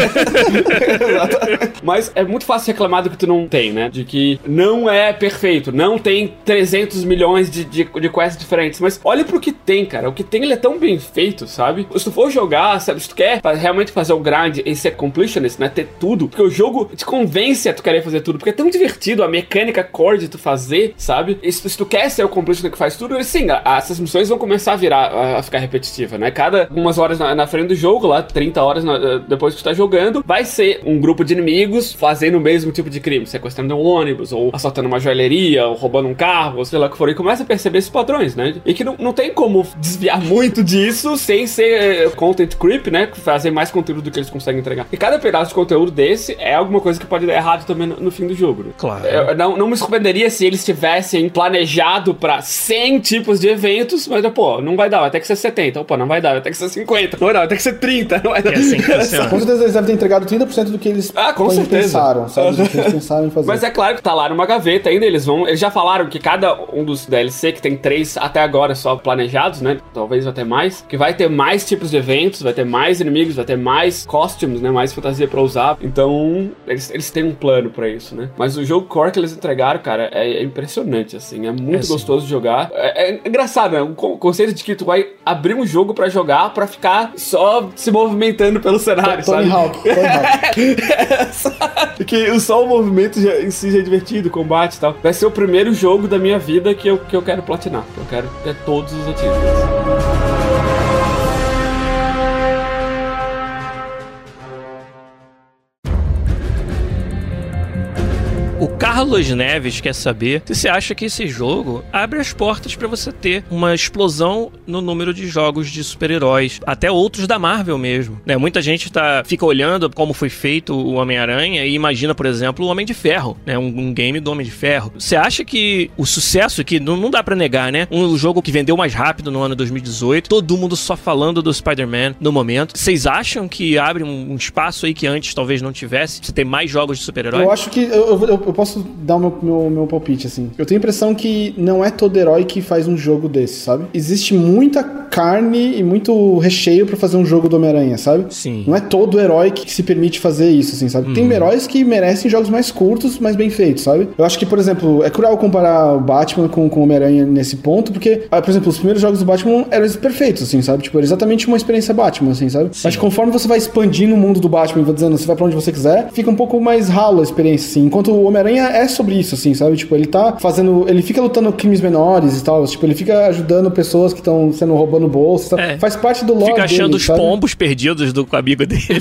Speaker 1: (laughs)
Speaker 2: Mas é muito fácil reclamar do que tu não tem, né? De que não é perfeito, não tem 300 milhões de, de, de quests diferentes. Mas olha pro que tem, cara. O que tem ele é tão bem feito, sabe? Se tu for jogar, sabe? Se tu quer realmente fazer o grind e ser completionist, né? Ter tudo. Porque o jogo te convence a tu querer fazer tudo. Porque é tão divertido a mecânica core de tu fazer, sabe? E se, tu quer ser o completionist que faz tudo, sim, essas missões vão começar a virar, a, ficar repetitiva, né? Cada algumas horas na, na frente do jogo, lá, 30 horas na- depois que tu tá jogando, vai ser um grupo de inimigos fazendo o mesmo tipo de crime, sequestrando um ônibus, ou assaltando uma joalheria, ou roubando um carro, ou sei lá o que for. E começa a perceber esses padrões, né? E que não, não tem como desviar (laughs) muito disso sem ser eh, content creep, né? Fazer mais conteúdo do que eles conseguem entregar. E cada pedaço de conteúdo desse é alguma coisa que pode dar errado também no, no fim do jogo, né?
Speaker 1: Claro.
Speaker 2: Eu não, não me surpreenderia se eles tivessem planejado pra 100 tipos de eventos, mas, pô, não vai dar, vai ter que ser 70. Opa, não vai dar, vai ter que ser 50. Não vai dar, vai ter que ser 30. Não vai dar.
Speaker 1: É assim que funciona.
Speaker 3: Com certeza eles devem ter entregado 30% do que eles
Speaker 2: Ah, com certeza.
Speaker 3: pensaram, sabe? Do que eles pensaram em fazer.
Speaker 2: Mas é claro que tá lá numa gaveta ainda, eles vão. Eles já falaram que cada um dos DLC, que tem três até agora só planejados, né? Talvez vai ter mais. Que vai ter mais tipos de eventos, vai ter mais inimigos, vai ter mais costumes, né? Mais fantasia pra usar. Então, eles, eles têm um plano pra isso, né? Mas o jogo core que eles entregaram, cara, é, é impressionante, assim. É muito
Speaker 1: É,
Speaker 2: gostoso de jogar. É, é engraçado, né? O con- conceito de que tu vai abrir um jogo pra jogar pra ficar só se movimentando pelo cenário,
Speaker 3: Tony
Speaker 2: sabe?
Speaker 3: Hawk, Tony Hawk. (laughs)
Speaker 2: Porque só o movimento já, em si já é divertido, o combate e tal. Vai ser o primeiro jogo da minha vida que eu, que eu quero platinar. que Eu quero ter todos os achievements.
Speaker 1: O Carlos Neves quer saber se você acha que esse jogo abre as portas pra você ter uma explosão no número de jogos de super-heróis, até outros da Marvel mesmo. Né? Muita gente tá, fica olhando como foi feito o Homem-Aranha e imagina, por exemplo, o Homem de Ferro, né? um, um game do Homem de Ferro. Você acha que o sucesso, que não, não dá pra negar, né? Um jogo que vendeu mais rápido no ano 2018, todo mundo só falando do Spider-Man no momento. Vocês acham que abre um, um espaço aí que antes talvez não tivesse? Você ter mais jogos de super-herói?
Speaker 3: Eu acho que. Eu, eu- eu posso dar o meu, meu, meu palpite, assim. Eu tenho a impressão que não é todo herói que faz um jogo desse, sabe? Existe muita carne e muito recheio pra fazer um jogo do Homem-Aranha, sabe?
Speaker 1: Sim.
Speaker 3: Não é todo herói que se permite fazer isso, assim, sabe? Tem heróis que merecem jogos mais curtos, mas bem feitos, sabe? Eu acho que, por exemplo, é cruel comparar o Batman com, com o Homem-Aranha nesse ponto, porque, ah, por exemplo, os primeiros jogos do Batman eram perfeitos, assim, sabe? Tipo, era exatamente uma experiência Batman, assim, sabe? Mas conforme você vai expandindo o mundo do Batman e vai dizendo, você vai pra onde você quiser, fica um pouco mais ralo a experiência, assim. Enquanto o Homem-Aranha é sobre isso, assim, sabe? Tipo, ele tá fazendo. Ele fica lutando crimes menores e tal. Tipo, ele fica ajudando pessoas que estão sendo roubando bolsa.
Speaker 1: É.
Speaker 3: Faz parte do lore
Speaker 1: Fica achando
Speaker 3: dele,
Speaker 1: os
Speaker 3: sabe?
Speaker 1: pombos perdidos do amigo dele. (laughs)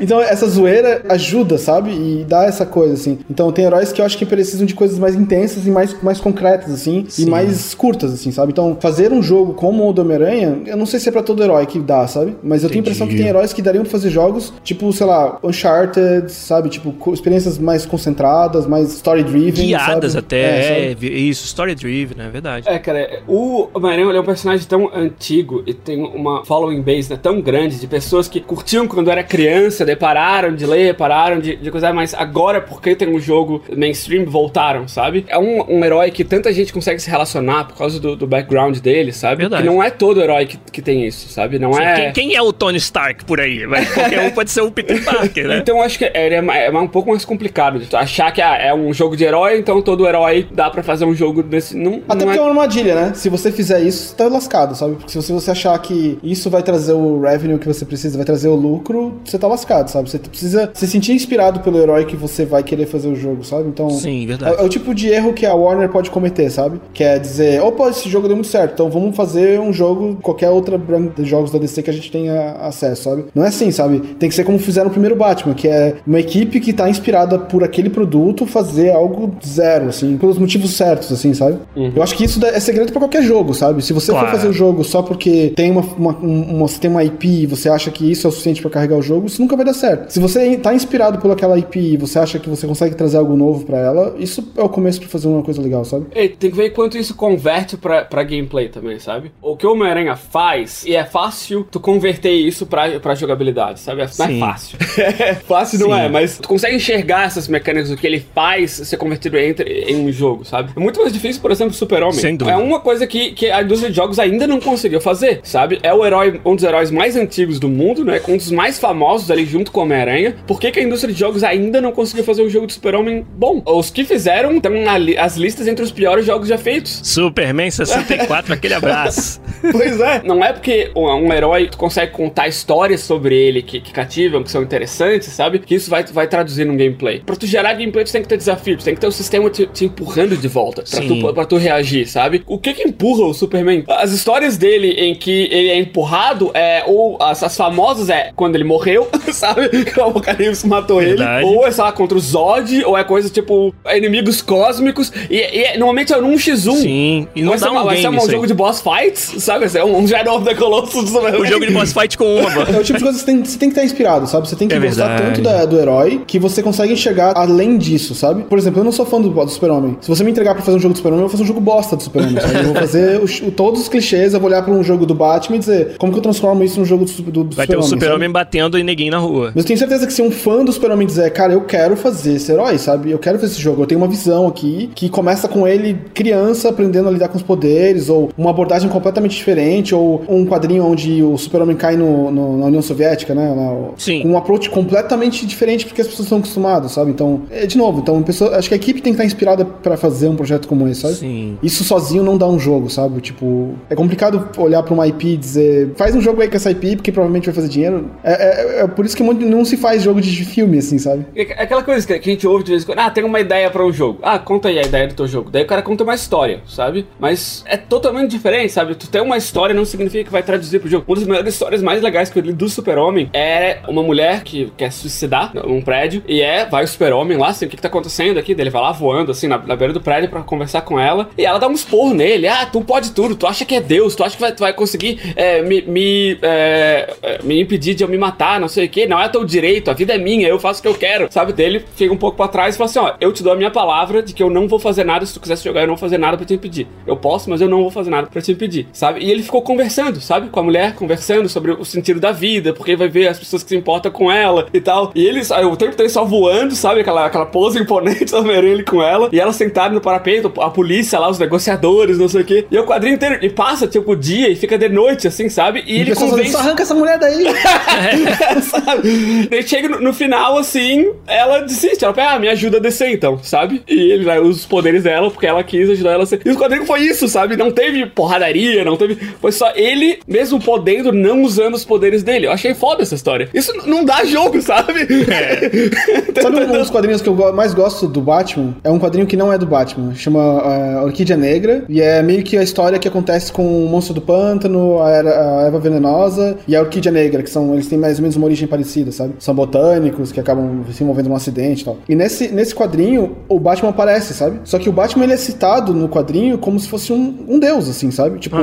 Speaker 3: Então essa zoeira ajuda, sabe? E dá essa coisa, assim. Então tem heróis que eu acho que precisam de coisas mais intensas e mais, mais concretas, assim.
Speaker 1: Sim.
Speaker 3: E mais curtas, assim, sabe? Então fazer um jogo como o do Homem-Aranha, eu não sei se é pra todo herói que dá, sabe? Mas eu tenho a impressão que
Speaker 1: Entendi.
Speaker 3: tem heróis que dariam pra fazer jogos, tipo, sei lá, Uncharted, sabe? Tipo, experiências mais concentradas, mais story-driven,
Speaker 1: Guiadas
Speaker 3: sabe?
Speaker 1: até,
Speaker 3: sabe?
Speaker 1: é, vi- isso, story driven, é verdade.
Speaker 2: É, cara, o Homem-Aranha ele é um personagem tão antigo e tem uma following base né, tão grande de pessoas que curtiam quando era criança, daí pararam de ler, pararam de, de coisar, mas agora, porque tem um jogo mainstream, voltaram, sabe? É um, um herói que tanta gente consegue se relacionar por causa do, do background dele, sabe?
Speaker 1: Verdade.
Speaker 2: Que não é todo herói que, que tem isso, sabe? Não é.
Speaker 1: Quem, quem é o Tony Stark por aí? Vai, qualquer um pode ser o Peter Parker, né? (laughs)
Speaker 2: Então acho que é, é é um pouco mais complicado de tu achar que ah, é um jogo de herói, então todo herói dá pra fazer um jogo desse. Não,
Speaker 3: Até
Speaker 2: não
Speaker 3: porque é
Speaker 2: é...
Speaker 3: uma armadilha, né? Se você fizer isso, você tá lascado, sabe? Porque se você, você achar que isso vai trazer o revenue que você precisa, vai trazer o lucro, você tá lascado, sabe? Você precisa se sentir inspirado pelo herói que você vai querer fazer o jogo, sabe? Então.
Speaker 1: Sim, verdade.
Speaker 3: É, é o tipo de erro que a Warner pode cometer, sabe? Que é dizer, opa, esse jogo deu muito certo, então vamos fazer um jogo, qualquer outra brand de jogos da DC que a gente tenha acesso, sabe? Não é assim, sabe? Tem que ser como fizeram o primeiro Batman, que é uma equipe que tá inspirada por aquele produto fazer algo zero, assim, pelos motivos certos, assim, sabe? Eu acho que isso é segredo pra qualquer jogo, sabe? Se você
Speaker 1: Claro.
Speaker 3: for fazer o jogo só porque tem uma, uma, um- uma- você tem uma IP e você acha que isso é o suficiente pra carregar o jogo, isso nunca vai dar certo. Se você tá inspirado por aquela IP e você acha que você consegue trazer algo novo pra ela, isso é o começo pra fazer uma coisa legal, sabe?
Speaker 2: Ei, tem que ver quanto isso converte pra, pra gameplay também, sabe? O que o Homem-Aranha faz, e é fácil tu converter isso pra, pra jogabilidade, sabe? É- Não é fácil. (laughs) fácil não
Speaker 1: Sim.
Speaker 2: é, mas tu consegue enxergar essas mecânicas, o que ele faz ser convertido entre, em um jogo, sabe? É muito mais difícil, por exemplo, Super-Homem.
Speaker 1: Sem dúvida.
Speaker 2: É uma coisa que, que a indústria de jogos ainda não conseguiu fazer, sabe? É o herói, um dos heróis mais antigos do mundo, né? Um dos mais famosos ali junto com Homem-Aranha. Por que, que a indústria de jogos ainda não conseguiu fazer um jogo de Super-Homem bom? Os que fizeram estão as listas entre os piores jogos já feitos.
Speaker 1: Superman 64, (laughs) aquele abraço.
Speaker 2: Pois é. Não é porque um, um herói tu consegue contar histórias sobre ele que, que cativam, que são interessantes, sabe? Que isso vai, vai traduzir num gameplay. Pra tu gerar gameplay, tu tem que ter desafio, tu tem que ter o sistema te, te empurrando de volta pra
Speaker 1: Sim.
Speaker 2: tu, pra tu reagir, sabe? O que que empurra o Superman? As histórias dele em que ele é empurrado, é, ou as, as famosas é quando ele morreu, (laughs) sabe? Que o Apocalipse matou
Speaker 1: Verdade.
Speaker 2: ele. Ou é, sei lá, contra o Zod, ou é coisa tipo inimigos cósmicos. E, e é- normalmente é num x1.
Speaker 1: Sim, e não
Speaker 2: vai
Speaker 1: dá
Speaker 2: ser,
Speaker 1: um
Speaker 2: vai ser um
Speaker 1: aí.
Speaker 2: jogo de boss fights, sabe? Ser um, um Shadow of the Colossus do Superman.
Speaker 1: O jogo de boss fight com uma,
Speaker 3: É o tipo de coisa que você tem, você tem que estar inspirado, sabe? Você tem que
Speaker 1: É
Speaker 3: gostar
Speaker 1: verdade.
Speaker 3: tanto da- do herói que você consegue enxergar além disso, sabe? Por exemplo, eu não sou fã do, do Super-Homem. Se você me entregar pra fazer um jogo do Super-Homem, eu vou fazer um jogo bosta do Super-Homem, sabe? Eu vou fazer os- o- todos os clichês, eu vou olhar pra um jogo do Batman e dizer como que eu transformo isso num jogo do, do, do
Speaker 1: Vai ter o
Speaker 3: Super-Homem.
Speaker 1: Super-Homem batendo em neguinho na rua.
Speaker 3: Mas eu tenho certeza que se um fã do Super-Homem dizer, cara, eu quero fazer esse herói, sabe? Eu quero fazer esse jogo. Eu tenho uma visão aqui que começa com ele criança aprendendo a lidar com os poderes, ou uma abordagem completamente diferente, ou um quadrinho onde o Super-Homem cai no, no- na União Soviética, né? Na-
Speaker 1: Sim.
Speaker 3: Com um approach completamente diferente porque as pessoas estão acostumadas, sabe? Então, é, novo, então, a pessoa, acho que a equipe tem que estar inspirada pra fazer um projeto como esse, sabe?
Speaker 1: Sim.
Speaker 3: Isso sozinho não dá um jogo, sabe? Tipo, é complicado olhar pra uma IP e dizer, faz um jogo aí com essa IP, porque provavelmente vai fazer dinheiro. É, é- é por isso que muito- não se faz jogo de filme, assim, sabe?
Speaker 2: É aquela coisa que a gente ouve de vez em quando. Ah, tem uma ideia pra um jogo. Ah, conta aí a ideia do teu jogo. Daí o cara conta uma história, sabe? Mas é totalmente diferente, sabe? Tu tem uma história não significa que vai traduzir pro jogo. Uma das melhores histórias mais legais que eu li do Super-Homem é uma mulher que quer se suicidar num prédio. E é, vai o Super-Homem lá, assim, o que, que tá acontecendo aqui? Ele vai lá voando, assim, na, na beira do prédio pra conversar com ela. E ela dá um esporro nele. Ah, tu pode tudo, tu acha que é Deus, tu acha que vai, tu vai conseguir é, me, me, é, é, me impedir de eu me matar, não sei o que. Não é teu direito, a vida é minha, eu faço o que eu quero. Sabe? Daí ele fica um pouco pra trás e fala assim: ó, eu te dou a minha palavra de que eu não vou fazer nada se tu quisesse jogar, eu não vou fazer nada pra te impedir. Eu posso, mas eu não vou fazer nada pra te impedir, sabe? E ele ficou conversando, sabe? Com a mulher, conversando sobre o sentido da vida, porque vai ver as pessoas que se importam com ela e tal. E ele, o tempo todo só voando, sabe? Aquela, aquela pose imponente (laughs) do Homem-Aranha ele com ela. E ela sentada no parapeito, a polícia lá, os negociadores, não sei o quê. E o quadrinho inteiro, e passa, tipo, o dia e fica de noite, assim, sabe? E
Speaker 3: E
Speaker 2: ele convence.
Speaker 3: só arranca essa mulher daí! (laughs)
Speaker 2: sabe? Daí chega no, no final, assim, ela desiste. Ela pega, ah, me ajuda a descer então, sabe? E ele vai usa os poderes dela, porque ela quis ajudar ela a ser. E o quadrinho foi isso, sabe? Não teve porradaria, não teve. Foi só ele, mesmo podendo, não usando os poderes dele. Eu achei foda essa história. Isso não dá jogo, sabe? (laughs)
Speaker 3: Sabe um dos quadrinhos que eu go- mais gosto do Batman? É um quadrinho que não é do Batman. Chama uh, Orquídea Negra. E é meio que a história que acontece com o Monstro do Pântano, a, Era- a Eva Venenosa e a Orquídea Negra, que são. Eles têm mais ou menos uma origem parecida, sabe? São botânicos que acabam se envolvendo num acidente e tal. E nesse, nesse quadrinho, o Batman aparece, sabe? Só que o Batman ele é citado no quadrinho como se fosse um, um deus, assim, sabe? Tipo.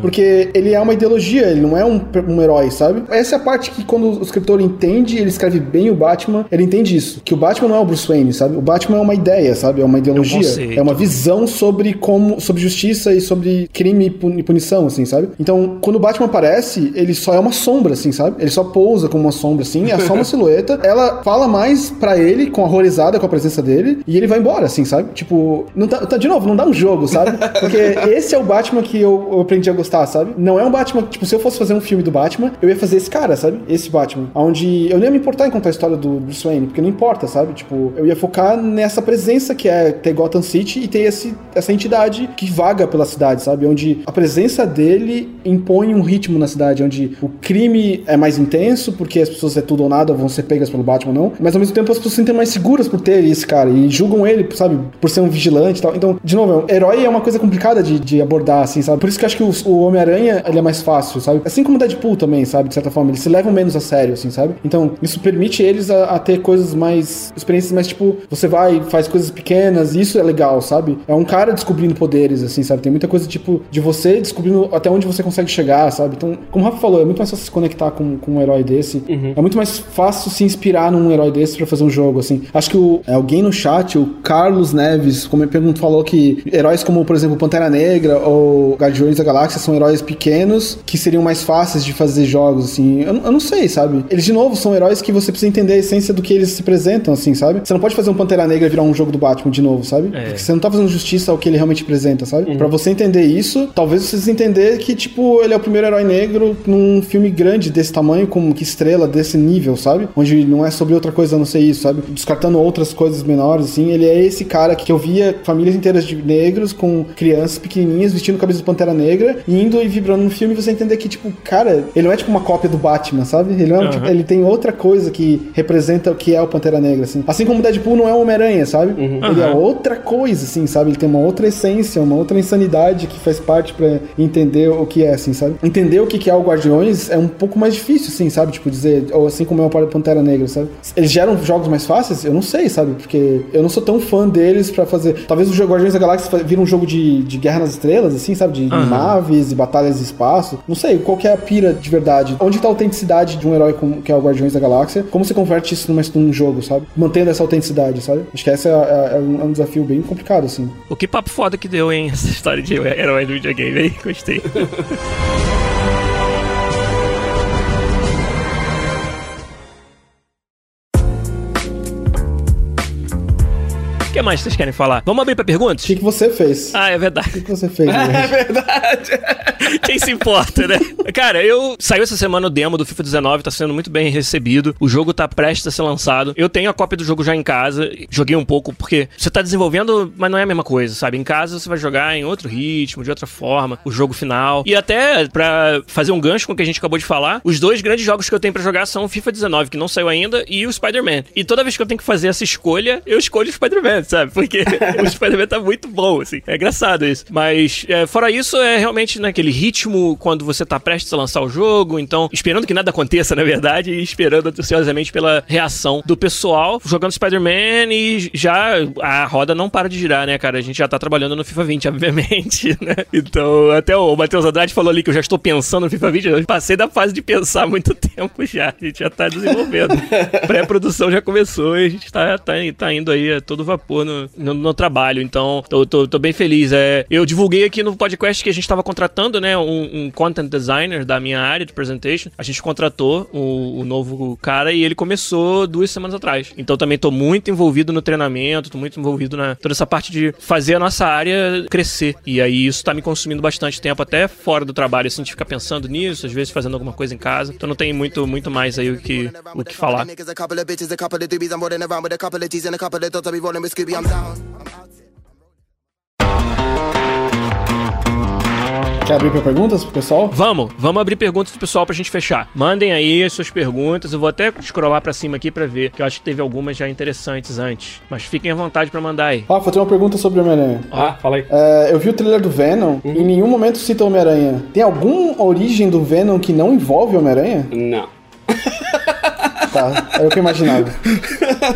Speaker 3: Porque ele é uma ideologia, ele não é um, um herói, sabe? Essa é a parte que quando o escritor entende, ele escreve bem o Batman, ele entende isso. Que o Batman não é o Bruce Wayne, sabe? O Batman é uma ideia, sabe? É uma ideologia.
Speaker 1: conceito.
Speaker 3: É uma visão sobre como. sobre justiça e sobre crime e puni- punição, assim, sabe? Então, quando o Batman aparece, ele só é uma sombra, assim, sabe? Ele só pousa como uma sombra, assim, é só uma (laughs) silhueta. Ela fala mais pra ele, com horrorizada com a presença dele, e ele vai embora, assim, sabe? Tipo, não tá, tá- de novo, não dá um jogo, sabe? (laughs) Porque esse é o Batman que eu, eu aprendi a gostar, sabe? Não é um Batman, tipo, se eu fosse fazer um filme do Batman, eu ia fazer esse cara, sabe? Esse Batman. Onde eu nem ia me importar em contar a história do Bruce Wayne, porque não importa, sabe? Tipo, eu ia focar nessa presença que é ter Gotham City e ter esse, essa entidade que vaga pela cidade, sabe? Onde a presença dele impõe um ritmo na cidade, onde o crime é mais intenso, porque as pessoas é tudo ou nada, vão ser pegas pelo Batman, não. Mas ao mesmo tempo as pessoas se sentem mais seguras por ter esse cara e julgam ele, sabe? Por ser um vigilante e tal. Então, de novo, herói é uma coisa complicada de, de abordar, assim, sabe? Por isso que eu acho que o, o Homem-Aranha, ele é mais fácil, sabe? Assim como o Deadpool também, sabe? De certa forma, eles se levam menos a sério, assim, sabe? Então, isso permite eles a, a ter coisas mais. experiências mais, tipo, você vai, faz coisas pequenas, isso é legal, sabe? É um cara descobrindo poderes, assim, sabe? Tem muita coisa, tipo, de você descobrindo até onde você consegue chegar, sabe? Então, como o Rafa falou, é muito mais fácil se conectar com, com um herói desse. É muito mais fácil se inspirar num herói desse pra fazer um jogo, assim. Acho que o, é, alguém no chat, o Carlos Neves, como perguntou, falou que heróis como, por exemplo, Pantera Negra ou Guardiões da Galáxia são heróis pequenos que seriam mais fáceis de fazer jogos, assim. Eu, eu não sei, sabe? Eles, de novo, são heróis que você precisa entender a essência do que eles se apresentam, assim, sabe? Você não pode fazer um Pantera Negra virar um jogo do Batman de novo, sabe?
Speaker 1: É.
Speaker 3: Porque você não tá fazendo justiça ao que ele realmente representa, sabe? Pra você entender isso, talvez você precise entender que, tipo, ele é o primeiro herói negro num filme grande desse tamanho, com que estrela desse nível, sabe? Onde não é sobre outra coisa a não ser isso, sabe? Descartando outras coisas menores, assim, ele é esse cara que eu via famílias inteiras de negros com crianças pequenininhas vestindo camisa de Pantera Negra, e indo e vibrando no filme você entender que, tipo, cara, ele não é tipo uma cópia do Batman, sabe? Ele não é, tipo, ele tem outra coisa que representa o que é o Pantera Negra, assim. Assim como Deadpool não é o Homem-Aranha, sabe? Ele é outra coisa, assim, sabe? Ele tem uma outra essência, uma outra insanidade que faz parte pra entender o que é, assim, sabe? Entender o que é o Guardiões é um pouco mais difícil, assim, sabe? Tipo, dizer, ou assim como é o Pantera Negra, sabe? Eles geram jogos mais fáceis? Eu não sei, sabe? Porque eu não sou tão fã deles pra fazer. Talvez o Guardiões da Galáxia vira um jogo de, de Guerra nas Estrelas, assim, sabe? De
Speaker 1: Aham.
Speaker 3: naves e batalhas de espaço. Não sei, qual que é a pira de verdade? Onde tá a autenticidade de um herói como, que é o Guardiões da Galáxia? Como você converte isso numa, num jogo, sabe? Mantendo essa autenticidade, sabe? Acho que essa é, é- é um, é um desafio bem complicado, assim.
Speaker 1: O que papo foda que deu, hein? Essa história de herói do videogame, hein? Gostei. (laughs) mais vocês querem falar? Vamos abrir pra perguntas?
Speaker 3: O que, que você fez?
Speaker 1: Ah, é
Speaker 3: O
Speaker 1: verdade.
Speaker 3: que, que você fez, (laughs)
Speaker 2: É
Speaker 3: gente?
Speaker 2: verdade. (laughs)
Speaker 1: Quem se importa, né? Cara, eu saiu essa semana o demo do FIFA 19, tá sendo muito bem recebido. O jogo tá prestes a ser lançado. Eu tenho a cópia do jogo já em casa. Joguei um pouco porque você tá desenvolvendo, mas não é a mesma coisa, sabe? Em casa você vai jogar em outro ritmo, de outra forma, o jogo final. E até pra fazer um gancho com o que a gente acabou de falar, os dois grandes jogos que eu tenho pra jogar são o FIFA 19, que não saiu ainda, e o Spider-Man. E toda vez que eu tenho que fazer essa escolha, eu escolho o Spider-Man, sabe? Porque (laughs) o Spider-Man tá muito bom, assim. É engraçado isso. Mas, é, fora isso, é realmente naquele ritmo quando você tá prestes a lançar o jogo, então, esperando que nada aconteça, (laughs) na verdade, e esperando ansiosamente pela reação do pessoal jogando Spider-Man e já a roda não para de girar, né, cara? A gente já tá trabalhando no FIFA 20, (laughs) obviamente, né? Então, até o Matheus Andrade falou ali que eu já estou pensando no FIFA 20, eu passei da fase de pensar há muito tempo já. A gente já tá desenvolvendo. Pré-produção já começou e a gente tá, tá, tá indo aí a todo vapor no, no, no trabalho. Então, tô, tô, tô bem feliz. É, eu divulguei aqui no podcast que a gente tava contratando, né, um, um content designer da minha área de presentation. A gente contratou o, o novo cara e ele começou duas semanas atrás. Então, também tô muito envolvido no treinamento, tô muito envolvido na toda essa parte de fazer a nossa área crescer. E aí isso tá me consumindo bastante tempo, até fora do trabalho, assim, de ficar pensando nisso, às vezes fazendo alguma coisa em casa. Então não tem muito, muito mais aí o que, o que falar.
Speaker 4: I'm down.
Speaker 3: Quer abrir pra perguntas pro pessoal?
Speaker 1: Vamos, vamos abrir perguntas do pessoal pra gente fechar. Mandem aí as suas perguntas. Eu vou até scrollar pra cima aqui pra ver, que eu acho que teve algumas já interessantes antes. Mas fiquem à vontade pra mandar aí.
Speaker 3: Rafa, eu tenho uma pergunta sobre o Homem-Aranha.
Speaker 2: Ah, fala aí.
Speaker 3: É, eu vi o trailer do Venom,
Speaker 2: Uhum.
Speaker 3: em nenhum momento cita o Homem-Aranha. Tem alguma origem do Venom que não envolve o Homem-Aranha?
Speaker 2: Não. (laughs)
Speaker 3: Tá, era o que eu imaginava.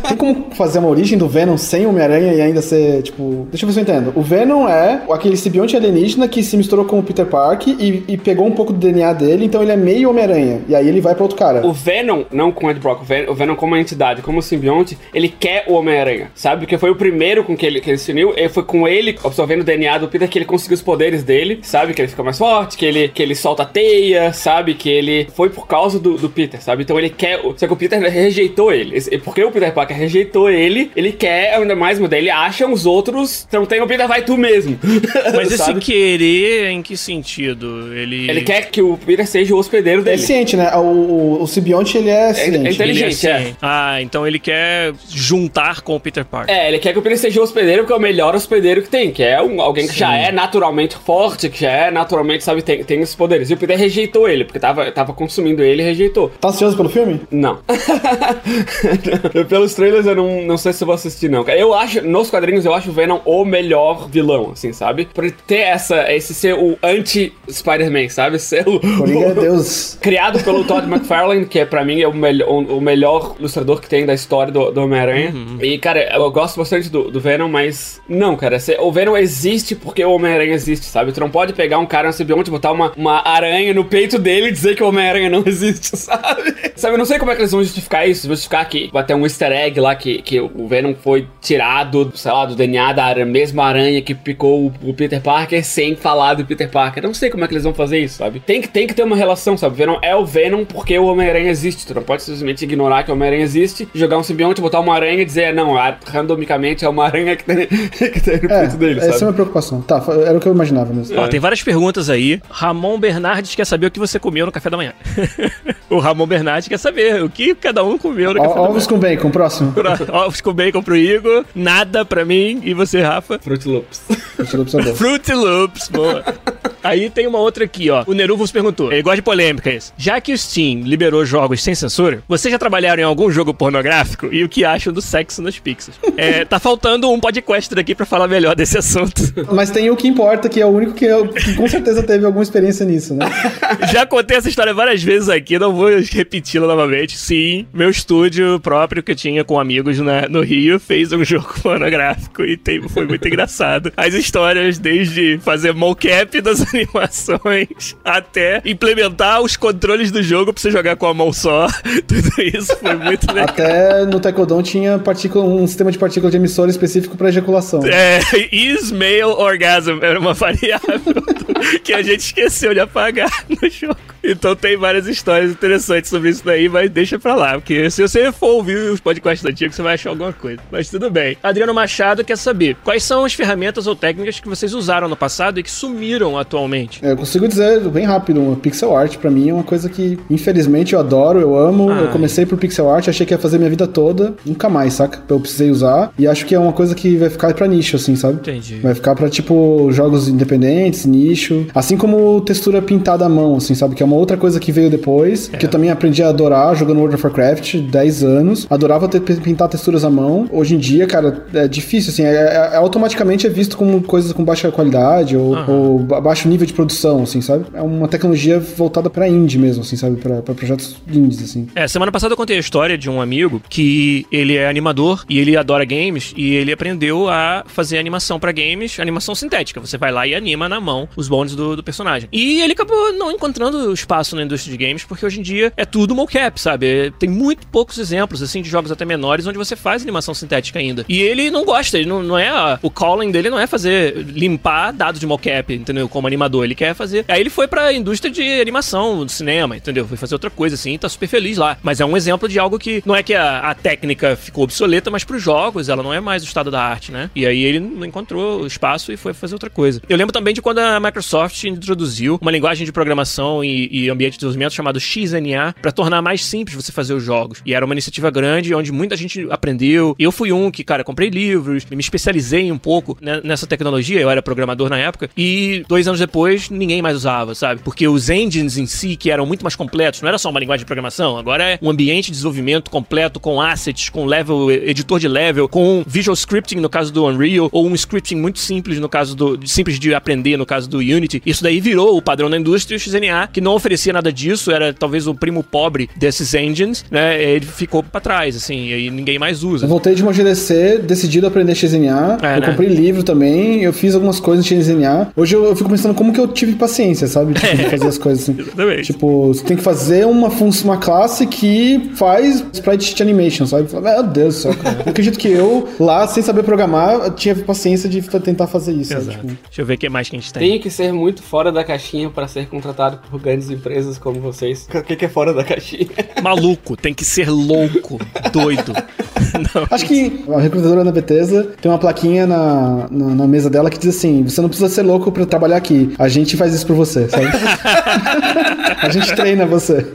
Speaker 3: Tem como fazer uma origem do Venom sem Homem-Aranha e ainda ser, tipo... Deixa eu ver se eu entendo. O Venom é aquele simbionte alienígena que se misturou com o Peter Parker e, e pegou um pouco do DNA dele, então ele é meio Homem-Aranha. E aí ele vai pra outro cara.
Speaker 2: O Venom, não com o Ed Brock, o Ven- o Venom como uma entidade, como simbionte, ele quer o Homem-Aranha, sabe? Porque foi o primeiro com que ele, que ele se uniu, e foi com ele, absorvendo o DNA do Peter, que ele conseguiu os poderes dele, sabe? Que ele fica mais forte, que ele, que ele solta teia, sabe? Que ele foi por causa do, do Peter, sabe? Então ele quer. Só que o Peter rejeitou ele. Porque o Peter Parker rejeitou ele, ele quer ainda mais mudar. Ele acha os outros. Então tem o Peter, vai tu mesmo. (laughs)
Speaker 1: Mas esse querer, em que sentido? Ele.
Speaker 2: Ele quer que o Peter seja o hospedeiro
Speaker 3: É
Speaker 2: dele.
Speaker 3: ciente, né? O, o, o simbionte, ele é ciente.
Speaker 2: é inteligente.
Speaker 1: Ele é
Speaker 2: é.
Speaker 1: Ah, então ele quer juntar com o Peter Parker.
Speaker 2: É, ele quer que o Peter seja o hospedeiro, porque é o melhor hospedeiro que tem, que é um, alguém que já é naturalmente forte, que já é naturalmente, sabe, tem, tem esses poderes. E o Peter rejeitou ele, porque tava, tava consumindo ele e rejeitou.
Speaker 3: Tá ansioso pelo filme?
Speaker 2: Não. (laughs) (laughs) Pelos trailers eu não, não sei se eu vou assistir, não. cara. Eu acho, nos quadrinhos, eu acho o Venom o melhor vilão, assim, sabe? Por ter essa, esse ser o anti-Spider-Man, sabe? (laughs) Ser o.
Speaker 3: Coringa é Deus. (laughs)
Speaker 2: Criado pelo Todd McFarlane, que é pra mim é o, melhor o, o melhor ilustrador que tem da história do, do Homem-Aranha. E, cara, eu gosto bastante do, do Venom, mas não, cara. cê- o Venom existe porque o Homem-Aranha existe, sabe? Tu não pode pegar um cara no simbionte, botar uma, uma aranha no peito dele e dizer que o Homem-Aranha não existe, sabe? Sabe, eu não sei como é que eles vão justificar isso. Justificar que vai ter um easter egg lá que, que o Venom foi tirado, sei lá, do DNA da aranha, mesma aranha que picou o, o Peter Parker sem falar do Peter Parker. Não sei como é que eles vão fazer isso, sabe? Tem que, tem que ter uma relação, sabe? Venom é o Venom porque o Homem-Aranha existe. Tu não pode simplesmente ignorar que o Homem-Aranha existe, jogar um simbionte, botar uma aranha e dizer, não, a- randomicamente é uma aranha que tem, (laughs) que tem no
Speaker 3: É,
Speaker 2: peito dele,
Speaker 3: essa é
Speaker 2: sabe?
Speaker 3: uma preocupação. Tá, era o que eu imaginava mesmo.
Speaker 1: Ó, tem várias perguntas aí. Ramon Bernardes quer saber o que você comeu no café da manhã. (laughs) o Ramon Bernardes quer saber o que cada um comeu no café.
Speaker 3: Ovos com bacon, próximo.
Speaker 1: Ovos com bacon pro Igor, nada pra mim. E você, Rafa?
Speaker 2: Fruit Loops.
Speaker 3: Deixa eu observar.
Speaker 1: Fruit Loops, boa. Aí tem uma outra aqui, ó. O Neruvos perguntou. Ele gosta de polêmica isso. Já que o Steam liberou jogos sem censura, vocês já trabalharam em algum jogo pornográfico? E o que acham do sexo nos pixels? (laughs) É, tá faltando um podcast aqui pra falar melhor desse assunto.
Speaker 3: Mas tem o que importa, que é o único que, eu, que com certeza teve alguma experiência nisso, né? (laughs)
Speaker 1: Já contei essa história várias vezes aqui, não vou repeti-la novamente. Sim, meu estúdio próprio que eu tinha com amigos na- no Rio fez um jogo (laughs) pornográfico e tem- foi muito engraçado. As histórias, desde fazer mocap das (laughs) animações até implementar os controles do jogo pra você jogar com a mão só. (laughs) Tudo isso foi muito (laughs) legal.
Speaker 3: Até no Tecodon tinha partícula, um sistema de partícula de emissora específico pra ejaculação.
Speaker 1: É, is male orgasm era uma variável que a gente esqueceu de apagar no jogo. Então tem várias histórias interessantes sobre isso daí, mas deixa pra lá, porque se você for ouvir os podcasts antigos, você vai achar alguma coisa. Mas tudo bem. Adriano Machado quer saber quais são as ferramentas ou técnicas que vocês usaram no passado e que sumiram atualmente.
Speaker 3: É, Eu consigo dizer bem rápido, o pixel art pra mim é uma coisa que, infelizmente, eu adoro, eu amo.
Speaker 1: Ah.
Speaker 3: Eu comecei por pixel art, achei que ia fazer minha vida toda, nunca mais, saca? Eu precisei usar. E acho que é uma coisa que vai ficar pra nicho, assim, sabe?
Speaker 1: Entendi.
Speaker 3: Vai ficar pra, tipo, jogos independentes, nicho. Assim como textura pintada à mão, assim, sabe? Que é uma outra coisa que veio depois, que eu também aprendi a adorar jogando World of Warcraft, 10 anos. Adorava ter, pintar texturas à mão. Hoje em dia, cara, é difícil, assim. É, é- é- automaticamente é visto como coisas com baixa qualidade ou, ou ba- nível de produção, assim, sabe? É uma tecnologia voltada pra indie mesmo, assim, sabe? Pra projetos indies, assim.
Speaker 1: É, semana passada eu contei a história de um amigo que ele é animador e ele adora games e ele aprendeu a fazer animação pra games, animação sintética. Você vai lá e anima na mão os bones do, do personagem. E ele acabou não encontrando espaço na indústria de games porque hoje em dia é tudo mocap, sabe? É, Tem muito poucos exemplos, assim, de jogos até menores onde você faz animação sintética ainda. E ele não gosta, ele não, não é. o calling dele não é fazer, limpar dados de mocap, entendeu? Como animador. Ele quer fazer. Aí ele foi pra indústria de animação, do cinema, entendeu? Foi fazer outra coisa, assim, tá super feliz lá. Mas é um exemplo de algo que não é que a, a técnica ficou obsoleta, mas pros jogos ela não é mais o estado da arte, né? E aí ele não encontrou espaço e foi fazer outra coisa. Eu lembro também de quando a Microsoft introduziu uma linguagem de programação e, e ambiente de desenvolvimento chamado XNA pra tornar mais simples você fazer os jogos. E era uma iniciativa grande onde muita gente aprendeu. Eu fui um que, cara, comprei livros, me especializei um pouco né, nessa tecnologia. Eu era programador na época. E dois anos depois, ninguém mais usava, sabe? Porque os engines em si, que eram muito mais completos, não era só uma linguagem de programação, agora é um ambiente de desenvolvimento completo com assets, com level, editor de level, com visual scripting no caso do Unreal, ou um scripting muito simples no caso do. simples de aprender no caso do Unity. Isso daí virou o padrão da indústria o XNA, que não oferecia nada disso, era talvez o primo pobre desses engines, né? Ele ficou pra trás, assim, e ninguém mais usa.
Speaker 3: Eu voltei de uma GDC, decidido aprender XNA.
Speaker 1: É,
Speaker 3: eu
Speaker 1: né?
Speaker 3: comprei livro também, eu fiz algumas coisas em XNA. Hoje eu, eu fico pensando como que eu tive paciência, sabe? Tipo, de fazer as coisas assim.
Speaker 1: Exatamente.
Speaker 3: Tipo, você tem que fazer uma, uma classe que faz sprite animation, sabe? Fala, Meu Deus do céu, cara. (laughs) Eu acredito que eu, lá, sem saber programar, tinha paciência de tentar fazer isso. sabe?
Speaker 1: Exato.
Speaker 3: Tipo,
Speaker 1: Deixa eu ver o que mais que a gente tem.
Speaker 2: Tem que ser muito fora da caixinha pra ser contratado por grandes empresas como vocês. O que que é fora da caixinha?
Speaker 1: Maluco, tem que ser louco, doido. (laughs) Não.
Speaker 3: Acho que a recrutadora da Bethesda tem uma plaquinha na, na, na mesa dela que diz assim: você não precisa ser louco pra trabalhar aqui. A gente faz isso por você, sabe? (laughs) a gente treina você.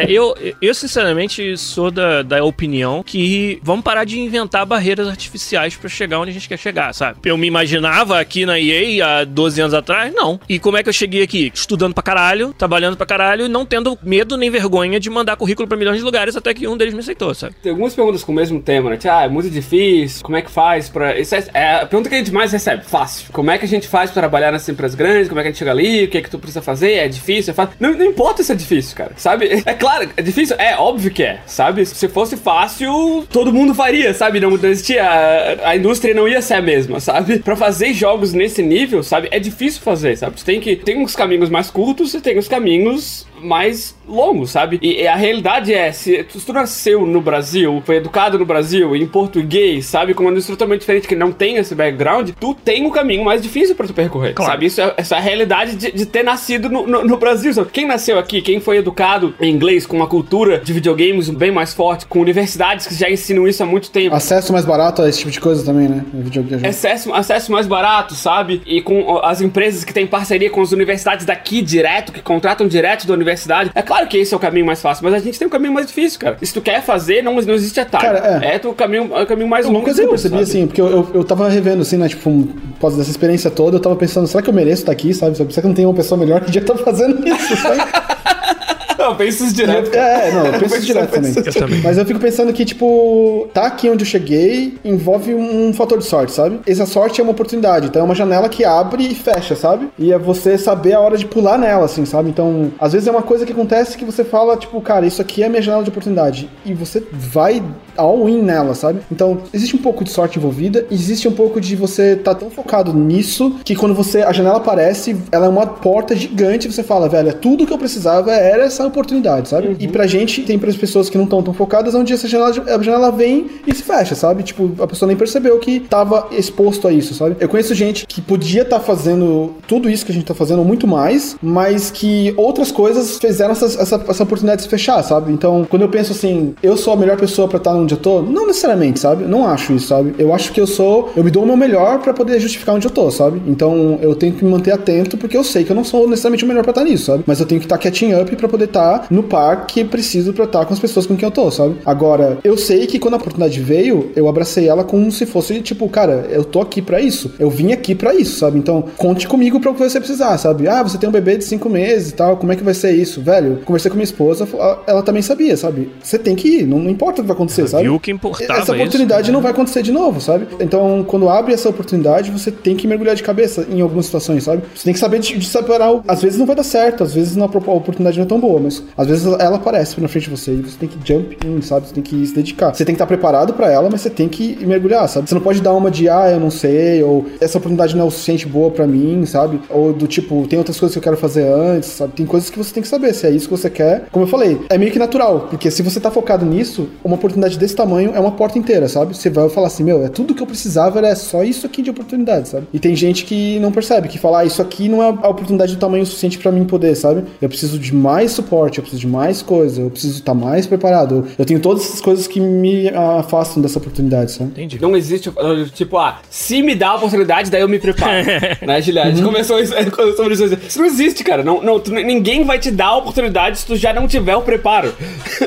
Speaker 1: Cara, eu, eu sinceramente sou da, da opinião que vamos parar de inventar barreiras artificiais pra chegar onde a gente quer chegar, sabe? Eu me imaginava aqui na EA há 12 anos atrás, não. E como é que eu cheguei aqui? Estudando pra caralho, trabalhando pra caralho e não tendo medo nem vergonha de mandar currículo pra milhões de lugares até que um deles me aceitou, sabe?
Speaker 2: Tem algumas perguntas com o mesmo tema, né? Ah, é muito difícil, como é que faz pra... Isso é, é a pergunta que a gente mais recebe, fácil. Como é que a gente faz pra trabalhar nessas empresas grandes, como é que a gente chega ali, o que é que tu precisa fazer, é difícil, é fácil. Não, não importa se é difícil, cara, sabe? É claro, é difícil, é óbvio que é, sabe? Se fosse fácil, todo mundo faria, sabe? Não, não existia, a, a indústria não ia ser a mesma, sabe? Pra fazer jogos nesse nível, sabe? É difícil fazer, sabe? Tu tem que... Tem uns caminhos mais curtos e tem uns caminhos mais longos, sabe? E, e a realidade é, se tu, se tu nasceu no Brasil, foi educado no Brasil, em português, sabe? Com uma indústria totalmente diferente que não tem esse background, tu tem um caminho mais difícil pra tu percorrer,
Speaker 1: Claro.
Speaker 2: sabe? Isso é, essa é a realidade de, de ter nascido no, no- no Brasil, sabe? Quem nasceu aqui, quem foi educado em inglês, com uma cultura de videogames bem mais forte, com universidades que já ensinam isso há muito tempo,
Speaker 3: Acesso mais barato a esse tipo de coisa também, né? Videogame.
Speaker 2: acesso, acesso mais barato, sabe? E com as empresas que têm parceria com as universidades daqui direto, que contratam direto da universidade. É claro que esse é o caminho mais fácil, mas a gente tem um caminho mais difícil, cara. Se tu quer fazer, não, não existe atalho.
Speaker 3: Cara, é.
Speaker 2: tu o caminho, é o caminho mais
Speaker 3: Uma
Speaker 2: longo
Speaker 3: coisa que eu percebi,
Speaker 2: sabe?
Speaker 3: assim, porque eu, eu, eu tava revendo, assim, né, tipo, um- após dessa experiência toda, eu tava pensando, será que eu mereço estar aqui, sabe? Será que não tem uma pessoa melhor que já tá fazendo isso, sabe? (laughs) (laughs)
Speaker 2: Não, pensa isso direto.
Speaker 3: É, não, eu (laughs) penso
Speaker 2: Pensa-
Speaker 3: isso direto também.
Speaker 2: pensa-
Speaker 1: Eu também.
Speaker 3: Mas eu fico pensando que, tipo, tá aqui onde eu cheguei envolve um fator de sorte, sabe? Essa sorte é uma oportunidade, então é uma janela que abre e fecha, sabe? E é você saber a hora de pular nela, assim, sabe? Então, às vezes é uma coisa que acontece que você fala, tipo, cara, isso aqui é a minha janela de oportunidade. E você vai all-in nela, sabe? Então, existe um pouco de sorte envolvida, existe um pouco de você tá tão focado nisso que quando você a janela aparece, ela é uma porta gigante, você fala, velho, é tudo que eu precisava era essa oportunidade, sabe? Uhum. E pra gente, tem para as pessoas que não estão tão focadas, onde essa janela, a janela vem e se fecha, sabe? Tipo, a pessoa nem percebeu que tava exposto a isso, sabe? Eu conheço gente que podia estar tá fazendo tudo isso que a gente tá fazendo muito mais, mas que outras coisas fizeram essa, essa, essa oportunidade se fechar, sabe? Então, quando eu penso assim, eu sou a melhor pessoa para estar onde eu tô, não necessariamente, sabe? Não acho isso, sabe? Eu acho que eu sou, eu me dou o meu melhor para poder justificar onde eu tô, sabe? Então, eu tenho que me manter atento porque eu sei que eu não sou necessariamente o melhor para estar nisso, sabe? Mas eu tenho que estar tá catching up para poder estar tá no par que preciso para estar tá com as pessoas com quem eu tô, sabe? Agora, eu sei que quando a oportunidade veio, eu abracei ela como se fosse tipo, cara, eu tô aqui para isso. Eu vim aqui para isso, sabe? Então, conte comigo para o que você precisar, sabe? Ah, você tem um bebê de cinco meses e tal, como é que vai ser isso? Velho, conversei com minha esposa, ela também sabia, sabe? Você tem que ir, não, não importa o que vai acontecer, ela sabe?
Speaker 1: Viu que importava
Speaker 3: Essa oportunidade
Speaker 1: isso,
Speaker 3: né? não vai acontecer de novo, sabe? Então, quando abre essa oportunidade, você tem que mergulhar de cabeça em algumas situações, sabe? Você tem que saber de, de separar. O... Às vezes não vai dar certo, às vezes não, a oportunidade não é tão boa, mas às vezes ela aparece na frente de você e você tem que jump in, sabe? Você tem que se dedicar. Você tem que estar preparado para ela, mas você tem que mergulhar, sabe? Você não pode dar uma de, ah, eu não sei, ou essa oportunidade não é o suficiente boa para mim, sabe? Ou do tipo, tem outras coisas que eu quero fazer antes, sabe? Tem coisas que você tem que saber se é isso que você quer. Como eu falei, é meio que natural, porque se você tá focado nisso, uma oportunidade desse tamanho é uma porta inteira, sabe? Você vai falar assim, meu, é tudo que eu precisava, era só isso aqui de oportunidade, sabe? E tem gente que não percebe, que fala, ah, isso aqui não é a oportunidade do tamanho suficiente para mim poder, sabe? Eu preciso de mais suporte, eu preciso de mais coisa, eu preciso estar tá mais preparado. Eu tenho todas essas coisas que me afastam dessa oportunidade, sabe?
Speaker 2: Entendi. Não existe, tipo, ah, se me dá a oportunidade, daí eu me preparo. (laughs) né, gente uhum. começou isso, (laughs) sobre isso. Isso não existe, cara. Não, não, tu, ninguém vai te dar a oportunidade se tu já não tiver o preparo.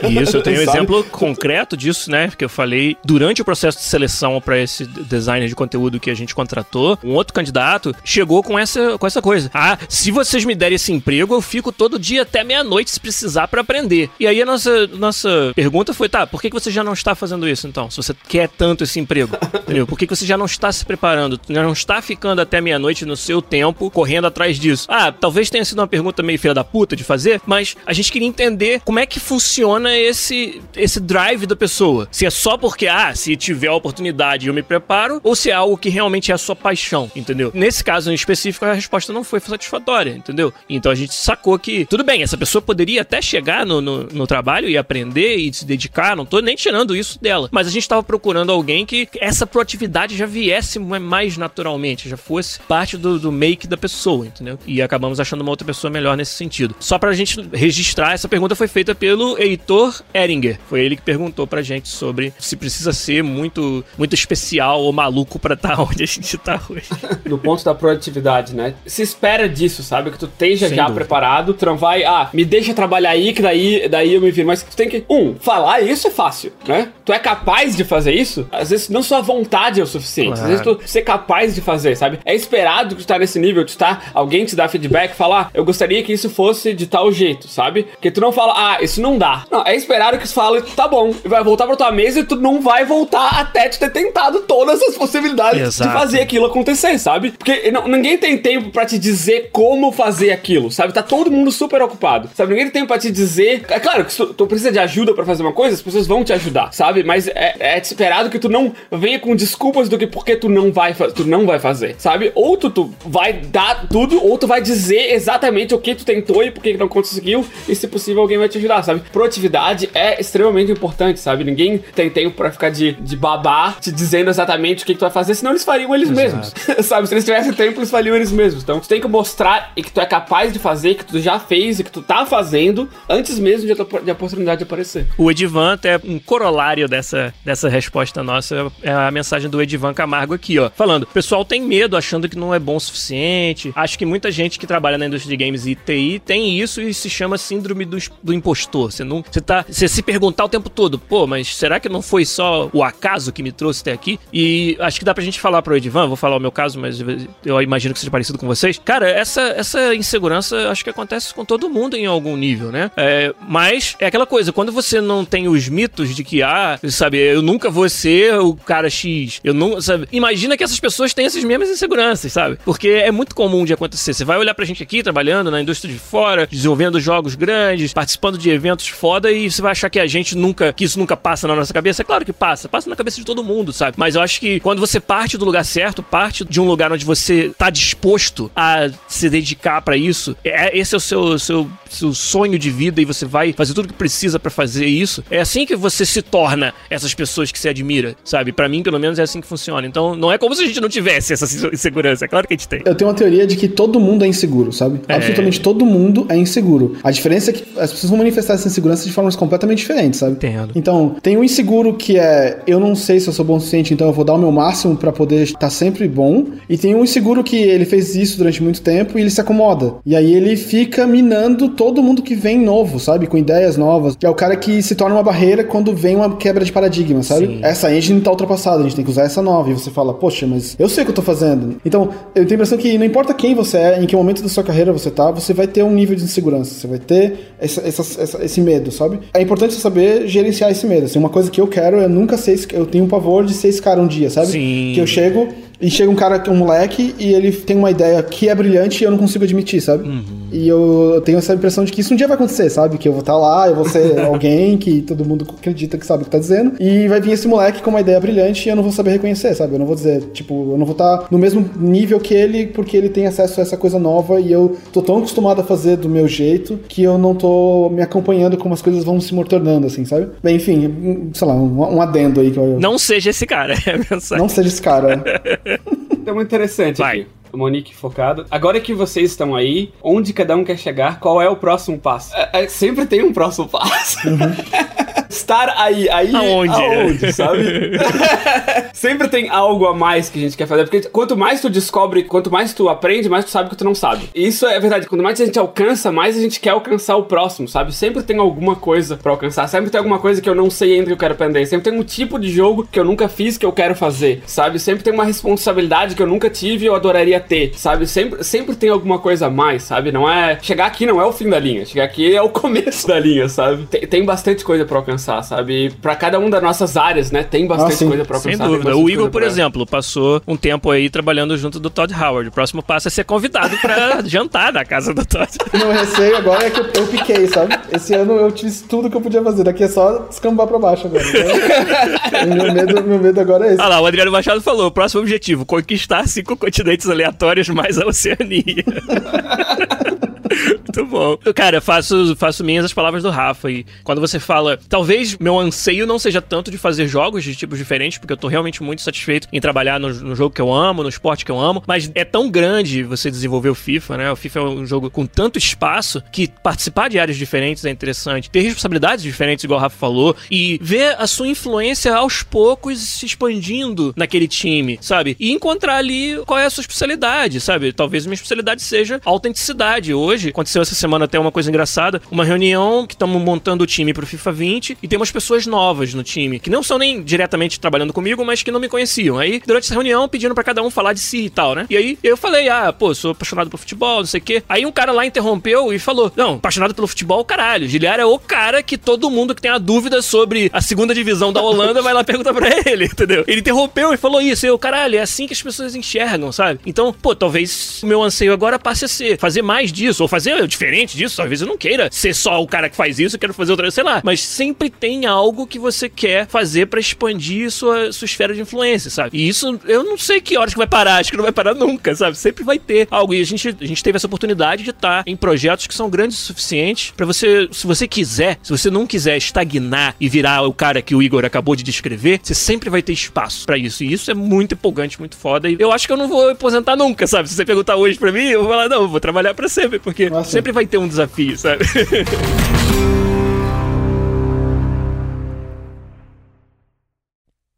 Speaker 1: Isso, eu tenho (laughs) um exemplo concreto disso, né? Que eu falei durante o processo de seleção para esse designer de conteúdo que a gente contratou. Um outro candidato chegou com essa, com essa coisa. Ah, se vocês me derem esse emprego, eu fico todo dia até meia-noite se precisar para aprender. E aí a nossa, nossa pergunta foi: tá, por que você já não está fazendo isso então? Se você quer tanto esse emprego, (laughs) entendeu? Por que você já não está se preparando? Já não está ficando até meia-noite no seu tempo correndo atrás disso? Ah, talvez tenha sido uma pergunta meio filha da puta de fazer, mas a gente queria entender como é que funciona esse, esse drive da pessoa. Se é só porque, ah, se tiver a oportunidade eu me preparo, ou se é algo que realmente é a sua paixão, entendeu? Nesse caso em específico, a resposta não foi satisfatória, entendeu? Então a gente sacou que, tudo bem, essa pessoa poderia até chegar no, no, no trabalho e aprender e se dedicar, não tô nem tirando isso dela, mas a gente tava procurando alguém que essa proatividade já viesse mais naturalmente, já fosse parte do, do make da pessoa, entendeu? E acabamos achando uma outra pessoa melhor nesse sentido. Só pra gente registrar, essa pergunta foi feita pelo Heitor Eringer. Foi ele que perguntou pra gente sobre se precisa ser muito, muito especial ou maluco pra estar tá (laughs) onde a gente tá hoje.
Speaker 2: No ponto da produtividade, né? Se espera disso, sabe? Que tu esteja Sem já dúvida. preparado, tu não vai, ah, me deixa trabalhar aí, que daí, daí eu me viro. Mas tu tem que, um, falar isso é fácil, né? Tu é capaz de fazer isso? Às vezes não sua vontade é o suficiente. Claro. Às vezes tu ser capaz de fazer, sabe? É esperado que tu tá nesse nível, tu tá, alguém te dá feedback, falar, ah, eu gostaria que isso fosse de tal jeito, sabe? Que tu não fala, ah, isso não dá. Não, é esperado que tu fale, tá bom, e vai voltar pra tua mesa e tu não vai voltar até tu ter tentado todas as possibilidades Exato. de fazer aquilo acontecer, sabe? Porque não, ninguém tem tempo para te dizer como fazer aquilo, sabe? Tá todo mundo super ocupado, sabe? Ninguém tem tempo pra te dizer. É claro que se tu, tu precisa de ajuda para fazer uma coisa, as pessoas vão te ajudar, sabe? Mas é, é esperado que tu não venha com desculpas do que porque tu não vai, tu não vai fazer, sabe? Ou tu, tu vai dar tudo, ou tu vai dizer exatamente o que tu tentou e por que não conseguiu, e se possível alguém vai te ajudar, sabe? Proatividade é extremamente importante, sabe? Ninguém tem tempo para ficar de, de babá te dizendo exatamente o que, que tu vai fazer, senão eles fariam eles Exato. mesmos, (laughs) sabe? Se eles tivessem tempo, eles fariam eles mesmos. Então, tu tem que mostrar e que tu é capaz de fazer, que tu já fez e que tu tá fazendo antes mesmo de a, de a oportunidade aparecer.
Speaker 1: O Edivan, até um corolário dessa, dessa resposta nossa, é a mensagem do Edivan Camargo aqui, ó. Falando, o pessoal tem medo, achando que não é bom o suficiente. Acho que muita gente que trabalha na indústria de games e TI tem isso e se chama síndrome do, do impostor. Você não. Você tá. Você se perguntar o tempo todo, pô, mas será que não foi só o acaso que me trouxe até aqui? E acho que dá pra gente falar pro Edivan, vou falar o meu caso, mas eu imagino que seja parecido com vocês. Cara, essa, essa insegurança acho que acontece com todo mundo em algum nível, né? É, mas é aquela coisa, quando você não tem os mitos de que, ah, sabe, eu nunca vou ser o cara X, eu não, sabe? Imagina que essas pessoas têm essas mesmas inseguranças, sabe? Porque é muito comum de acontecer. Você vai olhar pra gente aqui trabalhando na indústria de fora, desenvolvendo jogos grandes, participando de eventos foda e você vai achar que a gente nunca, que isso nunca passa passa na nossa cabeça? É claro que passa. Passa na cabeça de todo mundo, sabe? Mas eu acho que quando você parte do lugar certo, parte de um lugar onde você tá disposto a se dedicar para isso, é, esse é o seu, seu, seu sonho de vida e você vai fazer tudo que precisa para fazer isso. É assim que você se torna essas pessoas que você admira, sabe? Para mim, pelo menos, é assim que funciona. Então, não é como se a gente não tivesse essa insegurança. É claro que a gente tem.
Speaker 3: Eu tenho uma teoria de que todo mundo é inseguro, sabe?
Speaker 1: É.
Speaker 3: Absolutamente todo mundo é inseguro. A diferença é que as pessoas vão manifestar essa insegurança de formas completamente diferentes, sabe?
Speaker 1: Entendo.
Speaker 3: Então, tem um inseguro que é eu não sei se eu sou bom o suficiente, então eu vou dar o meu máximo pra poder estar sempre bom. E tem um inseguro que ele fez isso durante muito tempo e ele se acomoda. E aí ele fica minando todo mundo que vem novo, sabe? Com ideias novas. Que é o cara que se torna uma barreira quando vem uma quebra de paradigma, sabe?
Speaker 1: Sim.
Speaker 3: Essa engine tá ultrapassada, a gente tem que usar essa nova. E você fala, poxa, mas eu sei o que eu tô fazendo. Então, eu tenho a impressão que não importa quem você é, em que momento da sua carreira você tá, você vai ter um nível de insegurança. Você vai ter essa- essa- essa- esse medo, sabe? É importante saber gerenciar esse medo. Assim, uma coisa que eu quero é nunca ser. Eu tenho um pavor de ser esse cara um dia, sabe?
Speaker 1: Sim.
Speaker 3: Que eu chego. E chega um cara, um moleque, e ele tem uma ideia que é brilhante e eu não consigo admitir, sabe? E eu tenho essa impressão de que isso um dia vai acontecer, sabe? Que eu vou estar lá, eu vou ser (laughs) alguém que todo mundo acredita que sabe o que tá dizendo. E vai vir esse moleque com uma ideia brilhante e eu não vou saber reconhecer, sabe? Eu não vou dizer, tipo, eu não vou estar no mesmo nível que ele porque ele tem acesso a essa coisa nova e eu tô tão acostumado a fazer do meu jeito que eu não tô me acompanhando como as coisas vão se tornando, assim, sabe? Bem, enfim, sei lá, um, um adendo aí que eu.
Speaker 1: Não seja esse cara, (laughs) é a mensagem.
Speaker 3: Não seja esse cara. (laughs)
Speaker 2: Então, muito interessante
Speaker 1: Vai.
Speaker 2: aqui. O Monique focado. Agora que vocês estão aí, onde cada um quer chegar, qual é o próximo passo? É, é, sempre tem um próximo passo. (laughs) Estar aí, aí
Speaker 1: Aonde?
Speaker 2: aonde, sabe? (laughs) sempre tem algo a mais que a gente quer fazer, porque quanto mais tu descobre, quanto mais tu aprende, mais tu sabe que tu não sabe. E isso é verdade, quanto mais a gente alcança, mais a gente quer alcançar o próximo, sabe? Sempre tem alguma coisa pra alcançar, sempre tem alguma coisa que eu não sei ainda que eu quero aprender, sempre tem um tipo de jogo que eu nunca fiz que eu quero fazer, sabe? Sempre tem uma responsabilidade que eu nunca tive e eu adoraria ter, sabe? Sempre, sempre tem alguma coisa a mais, sabe? Não é. Chegar aqui não é o fim da linha, chegar aqui é o (laughs) começo da linha, sabe? Tem, tem bastante coisa pra alcançar, sabe? E pra cada uma das nossas áreas, né? Tem bastante
Speaker 3: Ah,
Speaker 2: coisa pra
Speaker 1: Sem
Speaker 2: alcançar. tem
Speaker 1: dúvida. O Igor, por
Speaker 2: pra-
Speaker 1: exemplo, passou um tempo aí trabalhando junto do Todd Howard. O próximo passo é ser convidado pra (laughs) jantar na casa do Todd.
Speaker 3: Meu receio agora é que eu, eu piquei, sabe? Esse ano eu fiz tudo que eu podia fazer. Daqui é só descambar pra baixo agora. Então, (laughs) meu, medo, meu medo agora é esse.
Speaker 1: Ah lá, o Adriano Machado falou: próximo objetivo: conquistar cinco continentes aleatórios mais a Oceania. (laughs) Muito bom. Cara, eu faço, faço minhas as palavras do Rafa. E quando você fala, talvez meu anseio não seja tanto de fazer jogos de tipos diferentes, porque eu tô realmente muito satisfeito em trabalhar no, no jogo que eu amo, no esporte que eu amo, mas é tão grande você desenvolver o FIFA, né? O FIFA é um jogo com tanto espaço que participar de áreas diferentes é interessante. Ter responsabilidades diferentes, igual o Rafa falou, e ver a sua influência aos poucos se expandindo naquele time, sabe? E encontrar ali qual é a sua especialidade, sabe? Talvez minha especialidade seja autenticidade. Hoje, aconteceu essa semana até uma coisa engraçada, uma reunião que estamos montando o time pro FIFA 20 e tem umas pessoas novas no time, que não são nem diretamente trabalhando comigo, mas que não me conheciam. Aí, durante essa reunião, pedindo pra cada um falar de si e tal, né? E aí, eu falei, ah, pô, sou apaixonado por futebol, não sei o quê. Aí um cara lá interrompeu e falou, não, apaixonado pelo futebol, caralho. Giliar é o cara que todo mundo que tem a dúvida sobre a segunda divisão da Holanda vai lá perguntar pra ele, (laughs) entendeu? Ele interrompeu e falou isso. Eu, caralho, é assim que as pessoas enxergam, sabe? Então, pô, talvez o meu anseio agora passe a ser fazer mais disso, ou fazer diferente disso. Talvez eu não queira ser só o cara que faz isso, eu quero fazer outra, sei lá. Mas sempre tem algo que você quer fazer pra expandir sua, sua esfera de influência, sabe? E isso, eu não sei que horas que vai parar, acho que não vai parar nunca, sabe? Sempre vai ter algo. E a gente, a gente teve essa oportunidade de estar em projetos que são grandes o suficiente pra você, se você quiser, se você não quiser estagnar e virar o cara que o Igor acabou de descrever, você sempre vai ter espaço pra isso. E isso é muito empolgante, muito foda. E eu acho que eu não vou aposentar nunca, sabe? Se você perguntar hoje pra mim, eu vou falar, não, eu vou trabalhar pra sempre, porque
Speaker 3: Nossa.
Speaker 1: sempre vai ter um desafio, sabe?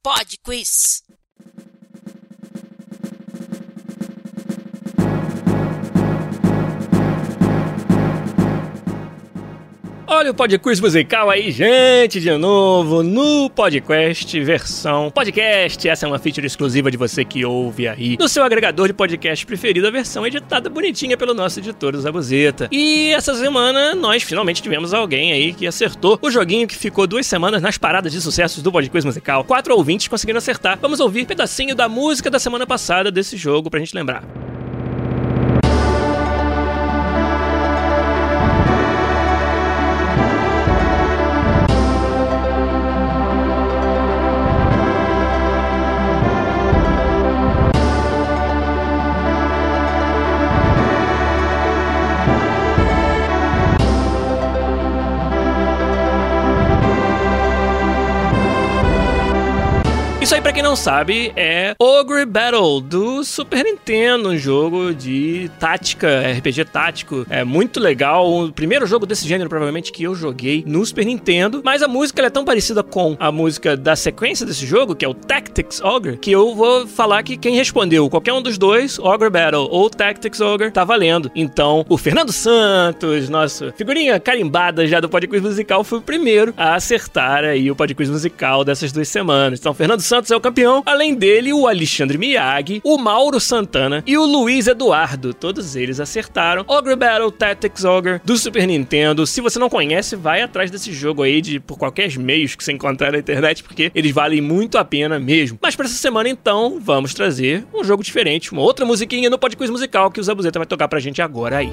Speaker 5: Pod Quiz.
Speaker 1: Olha o Podquiz musical aí, gente, de novo no Podcast versão podcast. Essa é uma feature exclusiva de você que ouve aí no seu agregador de podcast preferido, a versão editada bonitinha pelo nosso editor Zabuzeta. E essa semana nós finalmente tivemos alguém aí que acertou o joguinho que ficou duas semanas nas paradas de sucessos do Podquiz musical. Quatro ouvintes conseguiram acertar. Vamos ouvir um pedacinho da música da semana passada desse jogo pra gente lembrar. Não sabe, é Ogre Battle do Super Nintendo, um jogo de tática, RPG tático. É muito legal. O primeiro jogo desse gênero, provavelmente, que eu joguei no Super Nintendo. Mas a música é tão parecida com a música da sequência desse jogo, que é o Tactics Ogre, que eu vou falar que quem respondeu qualquer um dos dois, Ogre Battle ou Tactics Ogre, tá valendo. Então, o Fernando Santos, nossa figurinha carimbada já do Podquiz Musical, foi o primeiro a acertar aí o Podquiz Musical dessas duas semanas. Então, Fernando Santos é o campeão. Além dele, o Alexandre Miyagi, o Mauro Santana e o Luiz Eduardo. Todos eles acertaram. Ogre Battle Tactics Ogre do Super Nintendo. Se você não conhece, vai atrás desse jogo aí de por qualquer meios que você encontrar na internet, porque eles valem muito a pena mesmo. Mas para essa semana, então, vamos trazer um jogo diferente, uma outra musiquinha no Podquiz Musical que o Zabuzeta vai tocar pra gente agora aí.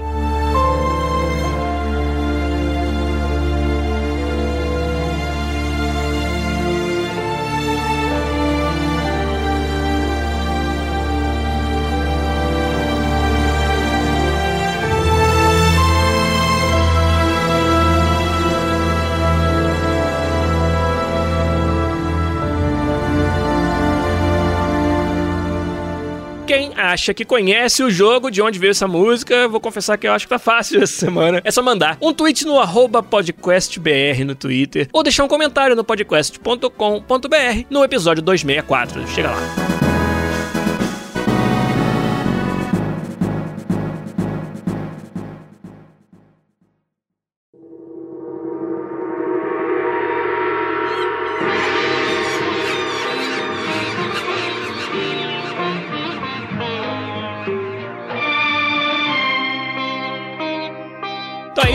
Speaker 1: Acha que conhece o jogo, de onde veio essa música, vou confessar que eu acho que tá fácil (laughs) essa semana. É só mandar um tweet no podcastbr no Twitter ou deixar um comentário no podcast.com.br no episódio 264. Chega lá.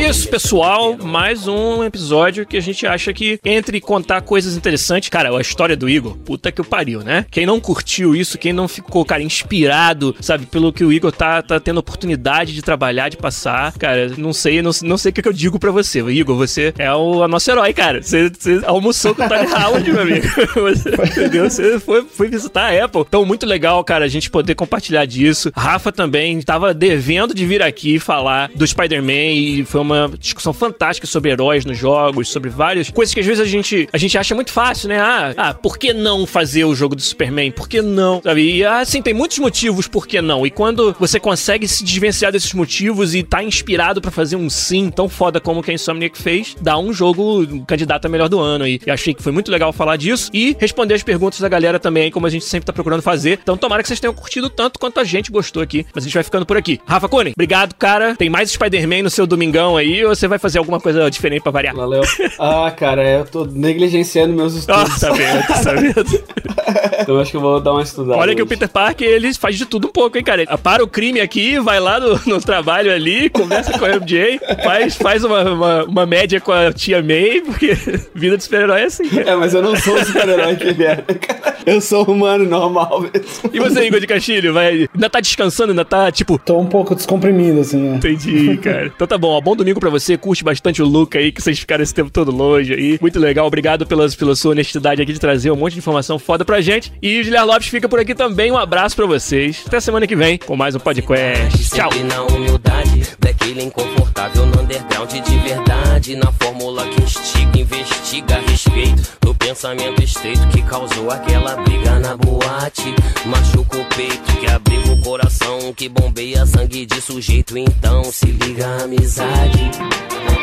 Speaker 1: É isso, pessoal. Mais um episódio que a gente acha que entre contar coisas interessantes. Cara, a história do Igor, puta que o pariu, né? Quem não curtiu isso, quem não ficou, cara, inspirado, sabe, pelo que o Igor tá, tá tendo oportunidade de trabalhar, de passar, cara, não sei, não, não sei o que, eu digo pra você. Igor, você é o, nosso herói, cara. Você, você almoçou com o Tony (laughs) Howard, meu amigo. Você, entendeu? Você foi, foi visitar a Apple. Então, muito legal, cara, a gente poder compartilhar disso. Rafa também estava devendo de vir aqui falar do Spider-Man e foi uma discussão fantástica sobre heróis nos jogos, sobre várias coisas que às vezes a gente, a gente acha muito fácil, né? Ah, ah, por que não fazer o jogo do Superman? Por que não? Sabe? E assim, tem muitos motivos por que não. E quando você consegue se desvencilhar desses motivos e tá inspirado pra fazer um sim tão foda como que a Insomniac fez, dá um jogo candidato a melhor do ano aí. E achei que foi muito legal falar disso e responder as perguntas da galera também, como a gente sempre tá procurando fazer. Então tomara que vocês tenham curtido tanto quanto a gente gostou aqui. Mas a gente vai ficando por aqui. Rafa Cone, obrigado, cara. Tem mais Spider-Man no seu domingão aí ou você vai fazer alguma coisa diferente pra variar?
Speaker 2: Valeu. Ah, cara, eu tô negligenciando meus
Speaker 1: Ah,
Speaker 2: estudos.
Speaker 1: tá vendo, tá (laughs) vendo?
Speaker 2: Então acho que eu vou dar uma estudada.
Speaker 1: Olha que o
Speaker 2: hoje.
Speaker 1: Peter Parker, ele faz de tudo um pouco, hein, cara? Ele para o crime aqui, vai lá no, no trabalho ali, conversa com a MJ, faz, faz uma, uma, uma média com a tia May, porque vida de super-herói é assim, cara.
Speaker 2: É, mas eu não sou o super-herói que ele é, né, cara? Eu sou humano normal mesmo.
Speaker 1: E você, Igor de Castilho, vai, ainda tá descansando, ainda tá, tipo...
Speaker 3: Tô um pouco descomprimido, assim, é.
Speaker 1: Entendi, cara. Então tá bom, ó, bom domingo pra você, curte bastante o look aí, que vocês ficaram esse tempo todo longe aí. Muito legal, obrigado pelas, pela sua honestidade aqui de trazer um monte de informação foda pra gente. E o Guilherme Lopes fica por aqui também, um abraço pra vocês. Até semana que vem com mais um podcast. Tchau.
Speaker 6: Humildade, daquele inconfortável no underground de verdade. Na fórmula que instiga, investiga a respeito do pensamento estreito que causou aquela briga na boate. Machuca o peito, que abriga o coração, que bombeia sangue de sujeito. Então se liga a amizade.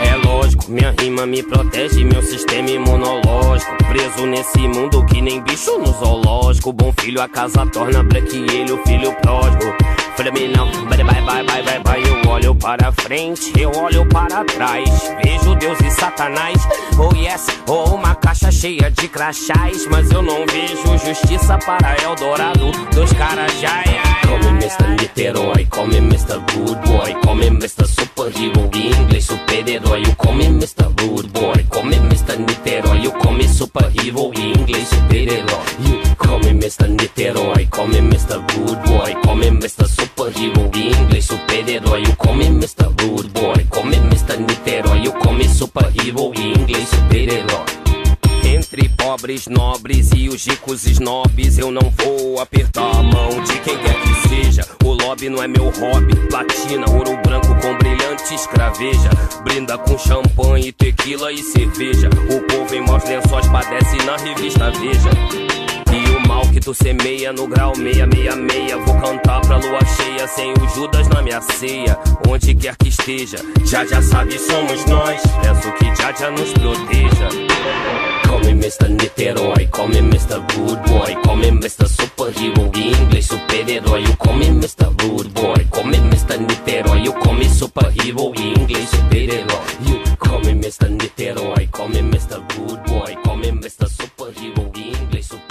Speaker 6: É lógico, minha rima me protege, meu sistema imunológico. Preso nesse mundo que nem bicho no zoológico. Bom filho, a casa torna e ele o filho pródigo. Falei não, vai, vai, vai, vai, vai, vai. Eu olho para frente, eu olho para trás. Vejo Deus e Satanás. Oh yes, oh uma caixa cheia de crachás. Mas eu não vejo justiça para Eldorado dos Carajás. Call me Mr. Niterói, call me Mr. Good Boy, call me Mr. Superhero, em inglês super-herói. You call me Mr. Rude Boy, call me Mr. Niterói. You call me Superhero, em inglês super-herói. You call me Mr. Niterói, call me Mr. Good Boy, call me Mr. Superhero, em inglês super-herói. You call me Mr. Rude Boy, call me Mr. Niterói. You call me Superhero, em inglês super-herói. Entre pobres, nobres e os ricos snobs, eu não vou apertar a mão de quem quer que seja. O lobby não é meu hobby. Platina, ouro branco com brilhante escraveja. Brinda com champanhe, tequila e cerveja. O povo em maus lençóis padece na revista Veja que tu semeia no grau meia, meia, meia. Vou cantar pra lua cheia, sem o Judas na minha ceia. Onde quer que esteja, já já sabe, somos nós. Peço que já já nos proteja. Call me Mr. Niterói, call me Mr. Good Boy, call me Mr. Superhero, inglês super-herói. You call me Mr. Good Boy, call me Mr. Niterói, you call me Superhero, inglês super-herói. You call me Mr. Niterói, call me Mr. Good Boy, call me Mr. Superhero, inglês super